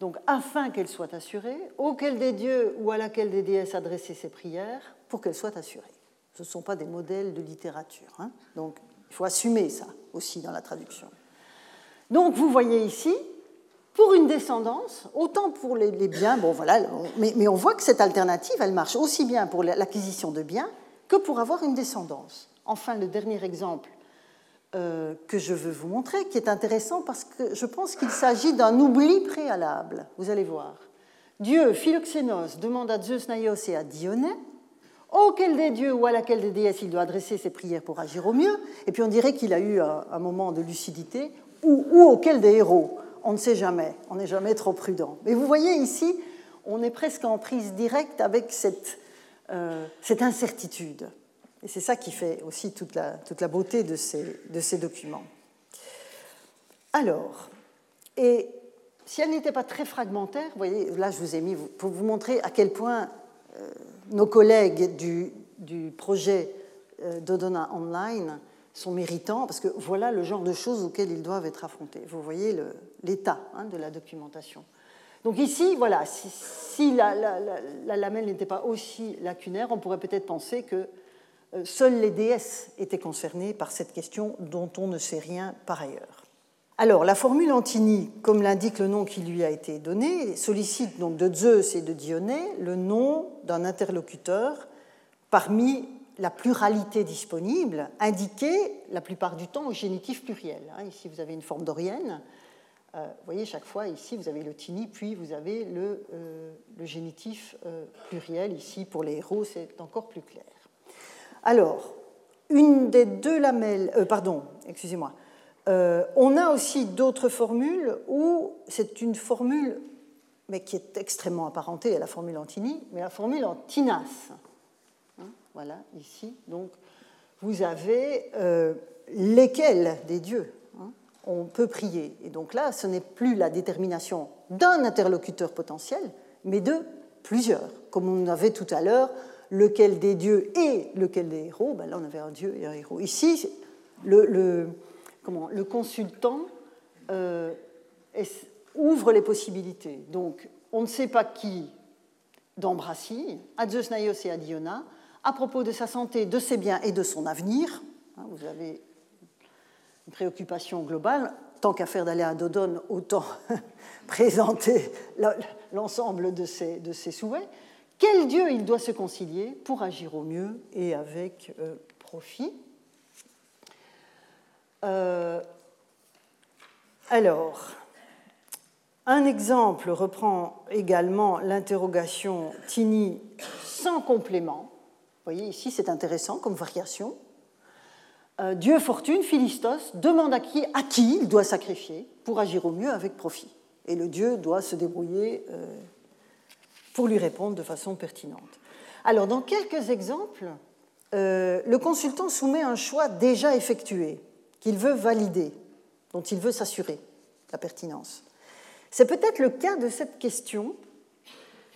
Speaker 2: Donc, afin qu'elle soit assurée, auquel des dieux ou à laquelle des déesses adresser ses prières pour qu'elle soit assurée. Ce ne sont pas des modèles de littérature. Hein. Donc, il faut assumer ça aussi dans la traduction. Donc, vous voyez ici, pour une descendance, autant pour les, biens, bon voilà, mais, mais on voit que cette alternative, elle marche aussi bien pour l'acquisition de biens que pour avoir une descendance. Enfin, le dernier exemple euh, que je veux vous montrer, qui est intéressant parce que je pense qu'il s'agit d'un oubli préalable. Vous allez voir. Dieu, Philoxénos, demande à Zeus, Naios et à Dionée auquel des dieux ou à laquelle des déesses il doit adresser ses prières pour agir au mieux? Et puis on dirait qu'il a eu un, moment de lucidité, ou, auquel des héros. On ne sait jamais, on n'est jamais trop prudent. Mais vous voyez ici, on est presque en prise directe avec cette, euh, cette incertitude. Et c'est ça qui fait aussi toute la, toute la beauté de ces, de ces documents. Alors, et si elle n'était pas très fragmentaire, vous voyez, là je vous ai mis pour vous montrer à quel point euh, nos collègues du, du projet euh, Dodona Online sont méritants, parce que voilà le genre de choses auxquelles ils doivent être affrontés. Vous voyez l'état hein, de la documentation. Donc ici, voilà, si, la, la, la, lamelle n'était pas aussi lacunaire, on pourrait peut-être penser que seules les déesses étaient concernées par cette question dont on ne sait rien par ailleurs. Alors, la formule Antini, comme l'indique le nom qui lui a été donné, sollicite donc de Zeus et de Dionée le nom d'un interlocuteur parmi la pluralité disponible, indiquée la plupart du temps au génitif pluriel. Hein, ici, vous avez une forme d'orienne. Euh, vous voyez, chaque fois, ici, vous avez le tini, puis vous avez le, euh, génitif pluriel. Ici, pour les héros, c'est encore plus clair. Alors, une des deux lamelles, euh, pardon, excusez-moi, euh, on a aussi d'autres formules où c'est une formule, mais qui est extrêmement apparentée à la formule Antini, mais la formule en tinas. Hein, voilà, ici. Donc, vous avez euh, lesquels des dieux hein, on peut prier. Et donc là, ce n'est plus la détermination d'un interlocuteur potentiel, mais de plusieurs, comme on avait tout à l'heure lequel des dieux et lequel des héros, ben là on avait un dieu et un héros. Ici, le, comment, le consultant euh, ouvre les possibilités. Donc on ne sait pas qui d'Ambracie, à Zeus et à Diona, à propos de sa santé, de ses biens et de son avenir. Hein, vous avez une préoccupation globale. Tant qu'à faire d'aller à Dodone, autant présenter l'ensemble de ses souhaits quel Dieu il doit se concilier pour agir au mieux et avec euh, profit? Euh, alors, un exemple reprend également l'interrogation Tini sans complément. Vous voyez, ici c'est intéressant comme variation. Euh, Dieu fortune, Philistos, demande à qui, à qui il doit sacrifier pour agir au mieux avec profit. Et le Dieu doit se débrouiller pour lui répondre de façon pertinente. Alors, dans quelques exemples, euh, le consultant soumet un choix déjà effectué, qu'il veut valider, dont il veut s'assurer la pertinence. C'est peut-être le cas de cette question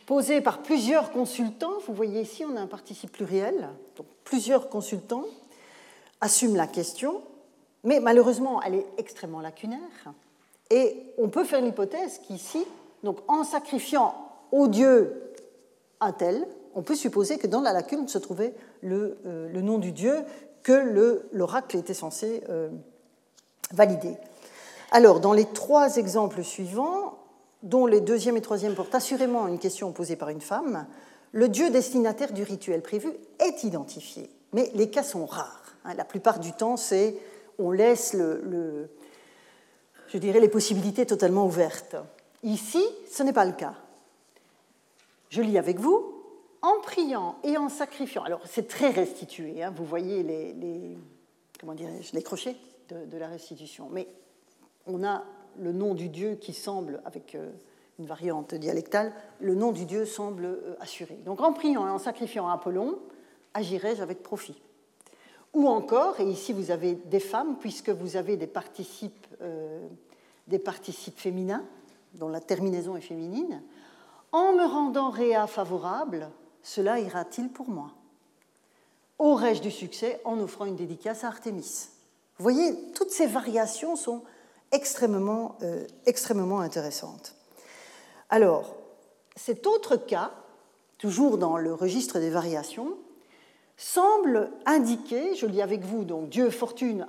Speaker 2: posée par plusieurs consultants. Vous voyez ici, on a un participe pluriel, donc plusieurs consultants assument la question, mais malheureusement, elle est extrêmement lacunaire. Et on peut faire l'hypothèse qu'ici, donc en sacrifiant au dieu un tel, on peut supposer que dans la lacune se trouvait le, euh, nom du dieu que l'oracle était censé euh, valider. Alors, dans les trois exemples suivants, dont les deuxième et troisième portent assurément une question posée par une femme, le dieu destinataire du rituel prévu est identifié. Mais les cas sont rares. Hein. La plupart du temps, on laisse les possibilités totalement ouvertes. Ici, ce n'est pas le cas. Je lis avec vous. En priant et en sacrifiant, alors c'est très restitué, hein, vous voyez les, les crochets de, la restitution, mais on a le nom du Dieu qui semble, avec euh, une variante dialectale, le nom du Dieu semble euh, assuré. Donc en priant et en sacrifiant Apollon, agirai-je avec profit Ou encore, et ici vous avez des femmes, puisque vous avez des participes, euh, des participes féminins, dont la terminaison est féminine, en me rendant réa favorable, cela ira-t-il pour moi? Aurais-je du succès en offrant une dédicace à Artémis? Vous voyez, toutes ces variations sont extrêmement, euh, extrêmement intéressantes. Alors, cet autre cas, toujours dans le registre des variations, semble indiquer, je lis avec vous, donc Dieu, Fortune,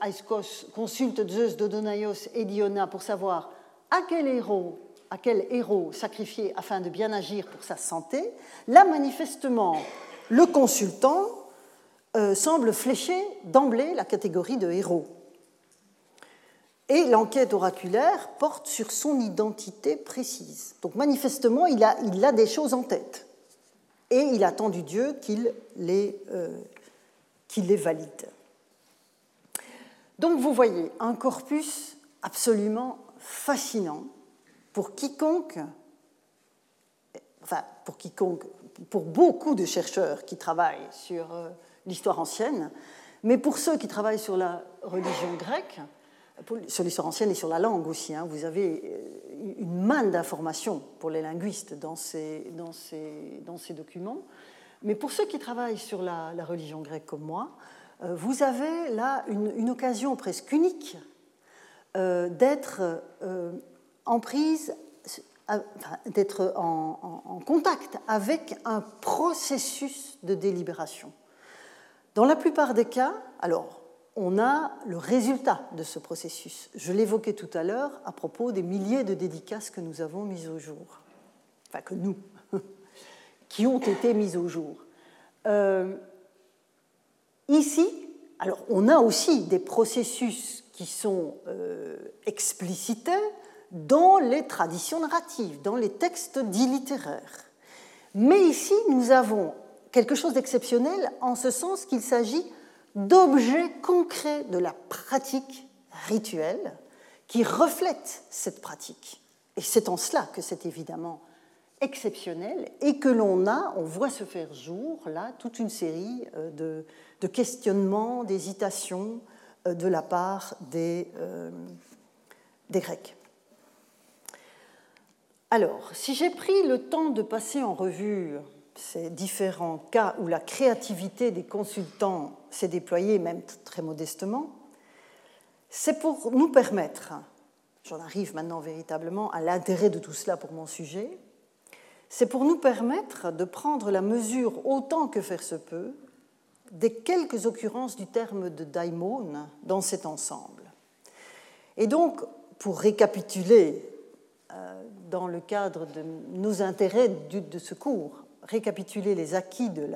Speaker 2: Aiskos consulte Zeus, Dodonaios et Diona pour savoir à quel héros à quel héros sacrifier afin de bien agir pour sa santé, là manifestement le consultant euh, semble flécher d'emblée la catégorie de héros. Et l'enquête oraculaire porte sur son identité précise. Donc manifestement, il a, des choses en tête. Et il attend du Dieu qu'il les, euh, qu'il les valide. Donc vous voyez un corpus absolument fascinant pour quiconque, enfin pour quiconque, pour beaucoup de chercheurs qui travaillent sur euh, l'histoire ancienne, mais pour ceux qui travaillent sur la religion grecque, sur l'histoire ancienne et sur la langue aussi, hein, vous avez euh, une manne d'informations pour les linguistes dans ces, dans ces, dans ces documents. Mais pour ceux qui travaillent sur la, religion grecque comme moi, euh, vous avez là une, occasion presque unique d'être en prise, d'être en, contact avec un processus de délibération. Dans la plupart des cas, alors, on a le résultat de ce processus. Je l'évoquais tout à l'heure à propos des milliers de dédicaces que nous avons mises au jour, enfin que nous, qui ont été mises au jour. Euh, ici, alors on a aussi des processus qui sont euh, explicités, dans les traditions narratives, dans les textes dits littéraires. Mais ici, nous avons quelque chose d'exceptionnel en ce sens qu'il s'agit d'objets concrets de la pratique rituelle qui reflètent cette pratique. Et c'est en cela que c'est évidemment exceptionnel et que l'on a, on voit se faire jour là toute une série euh, de, questionnements, d'hésitations euh, de la part des, euh, des Grecs. Alors, si j'ai pris le temps de passer en revue ces différents cas où la créativité des consultants s'est déployée, même très modestement, c'est pour nous permettre, j'en arrive maintenant véritablement à l'intérêt de tout cela pour mon sujet, c'est pour nous permettre de prendre la mesure autant que faire se peut des quelques occurrences du terme de daimon dans cet ensemble. Et donc, pour récapituler dans le cadre de nos intérêts de ce cours, récapituler les acquis de,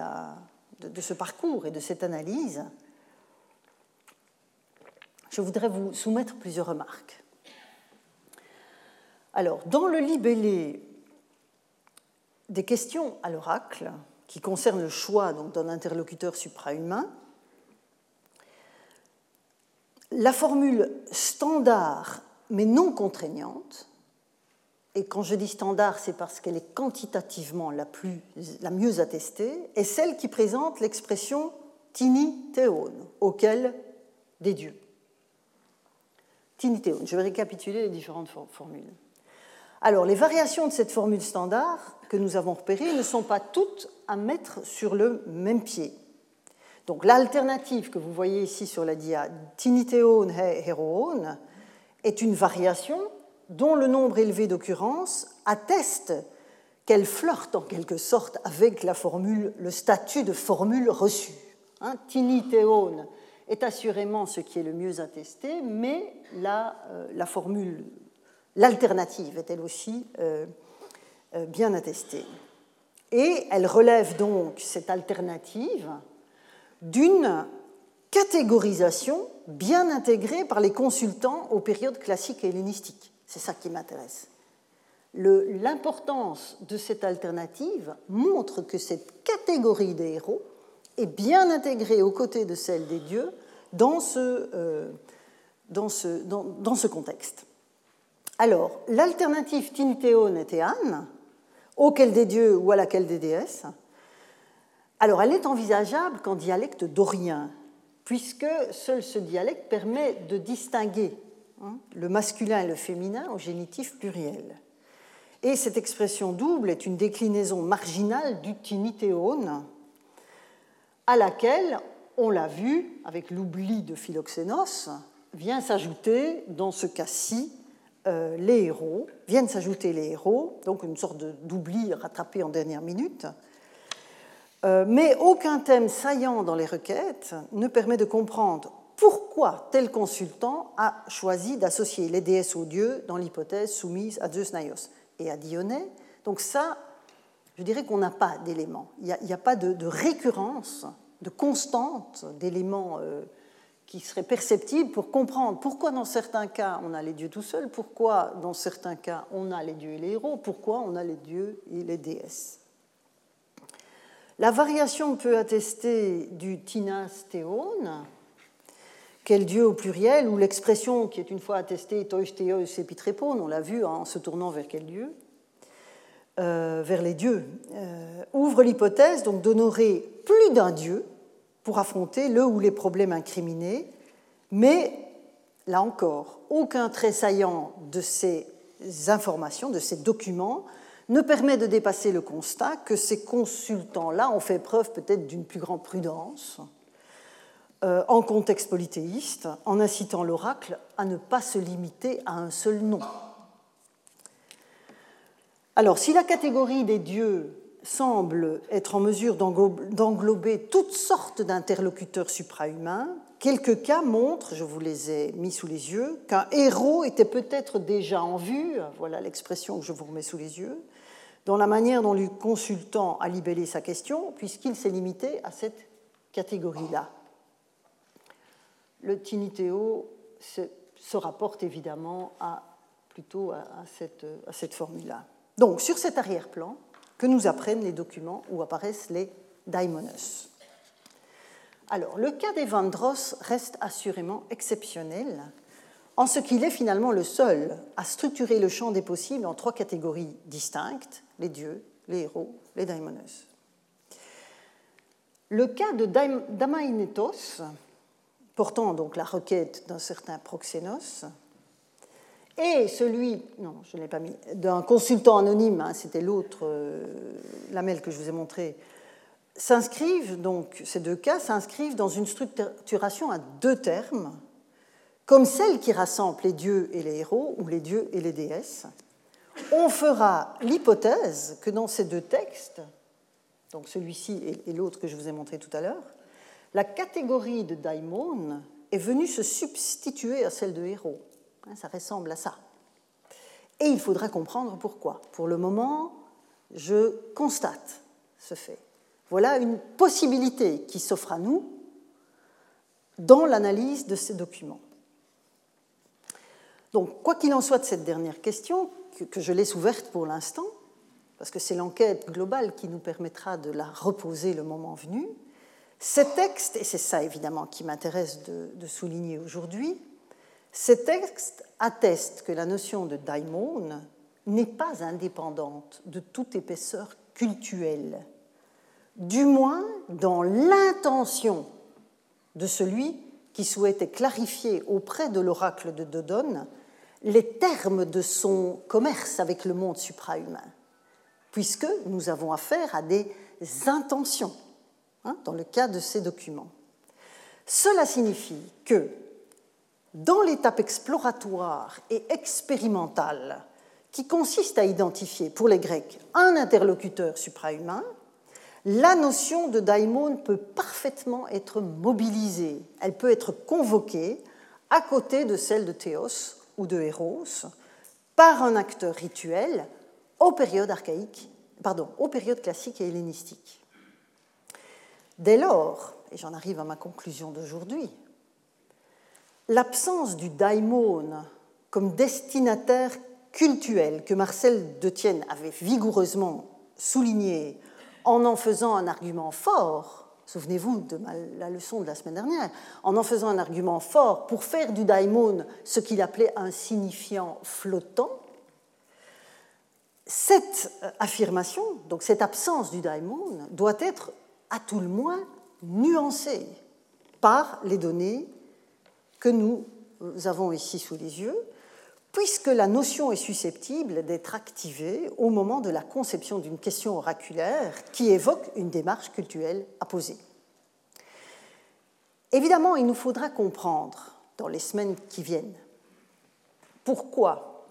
Speaker 2: ce parcours et de cette analyse, je voudrais vous soumettre plusieurs remarques. Alors, dans le libellé des questions à l'oracle, qui concerne le choix d'un interlocuteur suprahumain, la formule standard mais non contraignante et quand je dis standard, c'est parce qu'elle est quantitativement la, plus, la mieux attestée, est celle qui présente l'expression tini theon, auquel des dieux. Tini je vais récapituler les différentes formules. Alors, les variations de cette formule standard que nous avons repérées ne sont pas toutes à mettre sur le même pied. Donc, l'alternative que vous voyez ici sur la dia, tiniteon he heroon, est une variation dont le nombre élevé d'occurrences atteste qu'elle flirte en quelque sorte avec la formule, le statut de formule reçue. Hein, Tinithéon est assurément ce qui est le mieux attesté, mais la, la formule, l'alternative est elle aussi bien attestée. Et elle relève donc cette alternative d'une catégorisation bien intégrée par les consultants aux périodes classiques et hellénistiques. C'est ça qui m'intéresse. L'importance de cette alternative montre que cette catégorie des héros est bien intégrée aux côtés de celle des dieux dans ce, euh, contexte. Alors, l'alternative Tintéon et Théane, auquel des dieux ou à laquelle des déesses, alors elle est envisageable qu'en dialecte dorien, puisque seul ce dialecte permet de distinguer le masculin et le féminin au génitif pluriel. Et cette expression double est une déclinaison marginale du tinithéon, à laquelle, on l'a vu avec l'oubli de Philoxénos, vient s'ajouter, dans ce cas-ci, euh, les héros, viennent s'ajouter les héros, donc une sorte d'oubli rattrapé en dernière minute. Euh, mais aucun thème saillant dans les requêtes ne permet de comprendre pourquoi tel consultant a choisi d'associer les déesses aux dieux dans l'hypothèse soumise à Zeus Naios et à Dionée? Donc ça, je dirais qu'on n'a pas d'éléments. Il n'y a, pas de, récurrence, de constante d'éléments euh, qui seraient perceptibles pour comprendre pourquoi dans certains cas on a les dieux tout seuls, pourquoi dans certains cas on a les dieux et les héros, pourquoi on a les dieux et les déesses. La variation peut attester du tinas théon, quel dieu au pluriel, ou l'expression qui est une fois attestée on l'a vu en se tournant vers quel dieu euh, Vers les dieux. Euh, ouvre l'hypothèse donc d'honorer plus d'un dieu pour affronter le ou les problèmes incriminés, mais là encore, aucun trait de ces informations, de ces documents, ne permet de dépasser le constat que ces consultants-là ont fait preuve peut-être d'une plus grande prudence euh, en contexte polythéiste, en incitant l'oracle à ne pas se limiter à un seul nom. Alors, si la catégorie des dieux semble être en mesure d'englober toutes sortes d'interlocuteurs suprahumains, quelques cas montrent, je vous les ai mis sous les yeux, qu'un héros était peut-être déjà en vue, voilà l'expression que je vous remets sous les yeux, dans la manière dont le consultant a libellé sa question, puisqu'il s'est limité à cette catégorie-là le tinitéo se, rapporte évidemment plutôt à, cette, à cette formule-là. Donc, sur cet arrière-plan, que nous apprennent les documents où apparaissent les daimonos. Alors, le cas des Vandros reste assurément exceptionnel, en ce qu'il est finalement le seul à structurer le champ des possibles en trois catégories distinctes les dieux, les héros, les daimonos. Le cas de Damainetos portant donc la requête d'un certain Proxénos, et celui, non, je pas mis, d'un consultant anonyme, hein, c'était l'autre euh, lamelle que je vous ai montré, s'inscrivent, donc ces deux cas s'inscrivent dans une structuration à deux termes, comme celle qui rassemble les dieux et les héros, ou les dieux et les déesses. On fera l'hypothèse que dans ces deux textes, donc celui-ci et l'autre que je vous ai montré tout à l'heure, la catégorie de daimon est venue se substituer à celle de héros. Hein, ça ressemble à ça. Et il faudra comprendre pourquoi. Pour le moment, je constate ce fait. Voilà une possibilité qui s'offre à nous dans l'analyse de ces documents. Donc, quoi qu'il en soit de cette dernière question, que je laisse ouverte pour l'instant, parce que c'est l'enquête globale qui nous permettra de la reposer le moment venu, ces textes, et c'est ça évidemment qui m'intéresse de, souligner aujourd'hui, ces textes attestent que la notion de daimon n'est pas indépendante de toute épaisseur cultuelle, du moins dans l'intention de celui qui souhaitait clarifier auprès de l'oracle de Dodone les termes de son commerce avec le monde suprahumain, puisque nous avons affaire à des intentions Hein, dans le cas de ces documents. Cela signifie que dans l'étape exploratoire et expérimentale qui consiste à identifier pour les Grecs un interlocuteur suprahumain, la notion de daimon peut parfaitement être mobilisée, elle peut être convoquée à côté de celle de théos ou de héros par un acteur rituel aux périodes archaïques, aux périodes classiques et hellénistiques. Dès lors, et j'en arrive à ma conclusion d'aujourd'hui, l'absence du daimon comme destinataire cultuel que Marcel de Tienne avait vigoureusement souligné en en faisant un argument fort, souvenez-vous de la leçon de la semaine dernière, en en faisant un argument fort pour faire du daimon ce qu'il appelait un signifiant flottant, cette euh, affirmation, donc cette absence du daimon, doit être à tout le moins nuancée par les données que nous avons ici sous les yeux, puisque la notion est susceptible d'être activée au moment de la conception d'une question oraculaire qui évoque une démarche culturelle à poser. Évidemment, il nous faudra comprendre dans les semaines qui viennent pourquoi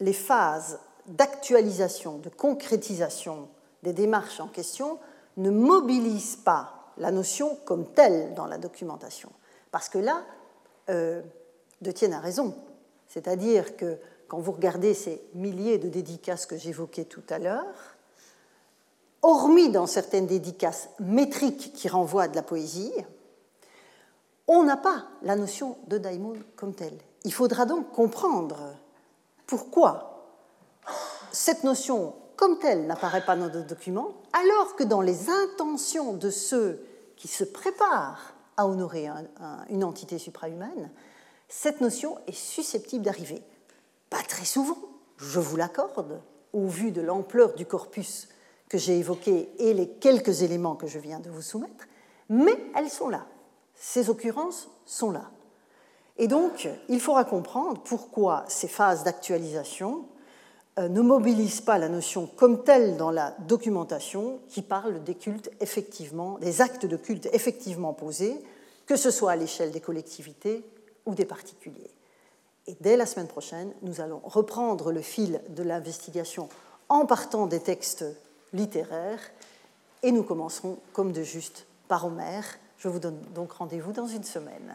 Speaker 2: les phases d'actualisation, de concrétisation des démarches en question ne mobilisent pas la notion comme telle dans la documentation. Parce que là, euh, De Tienne a raison. C'est-à-dire que quand vous regardez ces milliers de dédicaces que j'évoquais tout à l'heure, hormis dans certaines dédicaces métriques qui renvoient à de la poésie, on n'a pas la notion de daimon comme telle. Il faudra donc comprendre pourquoi cette notion comme telle n'apparaît pas dans nos documents, alors que dans les intentions de ceux qui se préparent à honorer une entité suprahumaine, cette notion est susceptible d'arriver. Pas très souvent, je vous l'accorde, au vu de l'ampleur du corpus que j'ai évoqué et les quelques éléments que je viens de vous soumettre, mais elles sont là. Ces occurrences sont là. Et donc, il faudra comprendre pourquoi ces phases d'actualisation ne mobilisent pas la notion comme telle dans la documentation qui parle des cultes effectivement, des actes de culte effectivement posés, que ce soit à l'échelle des collectivités ou des particuliers. Et dès la semaine prochaine, nous allons reprendre le fil de l'investigation en partant des textes littéraires et nous commencerons, comme de juste, par Homère. Je vous donne donc rendez-vous dans une semaine.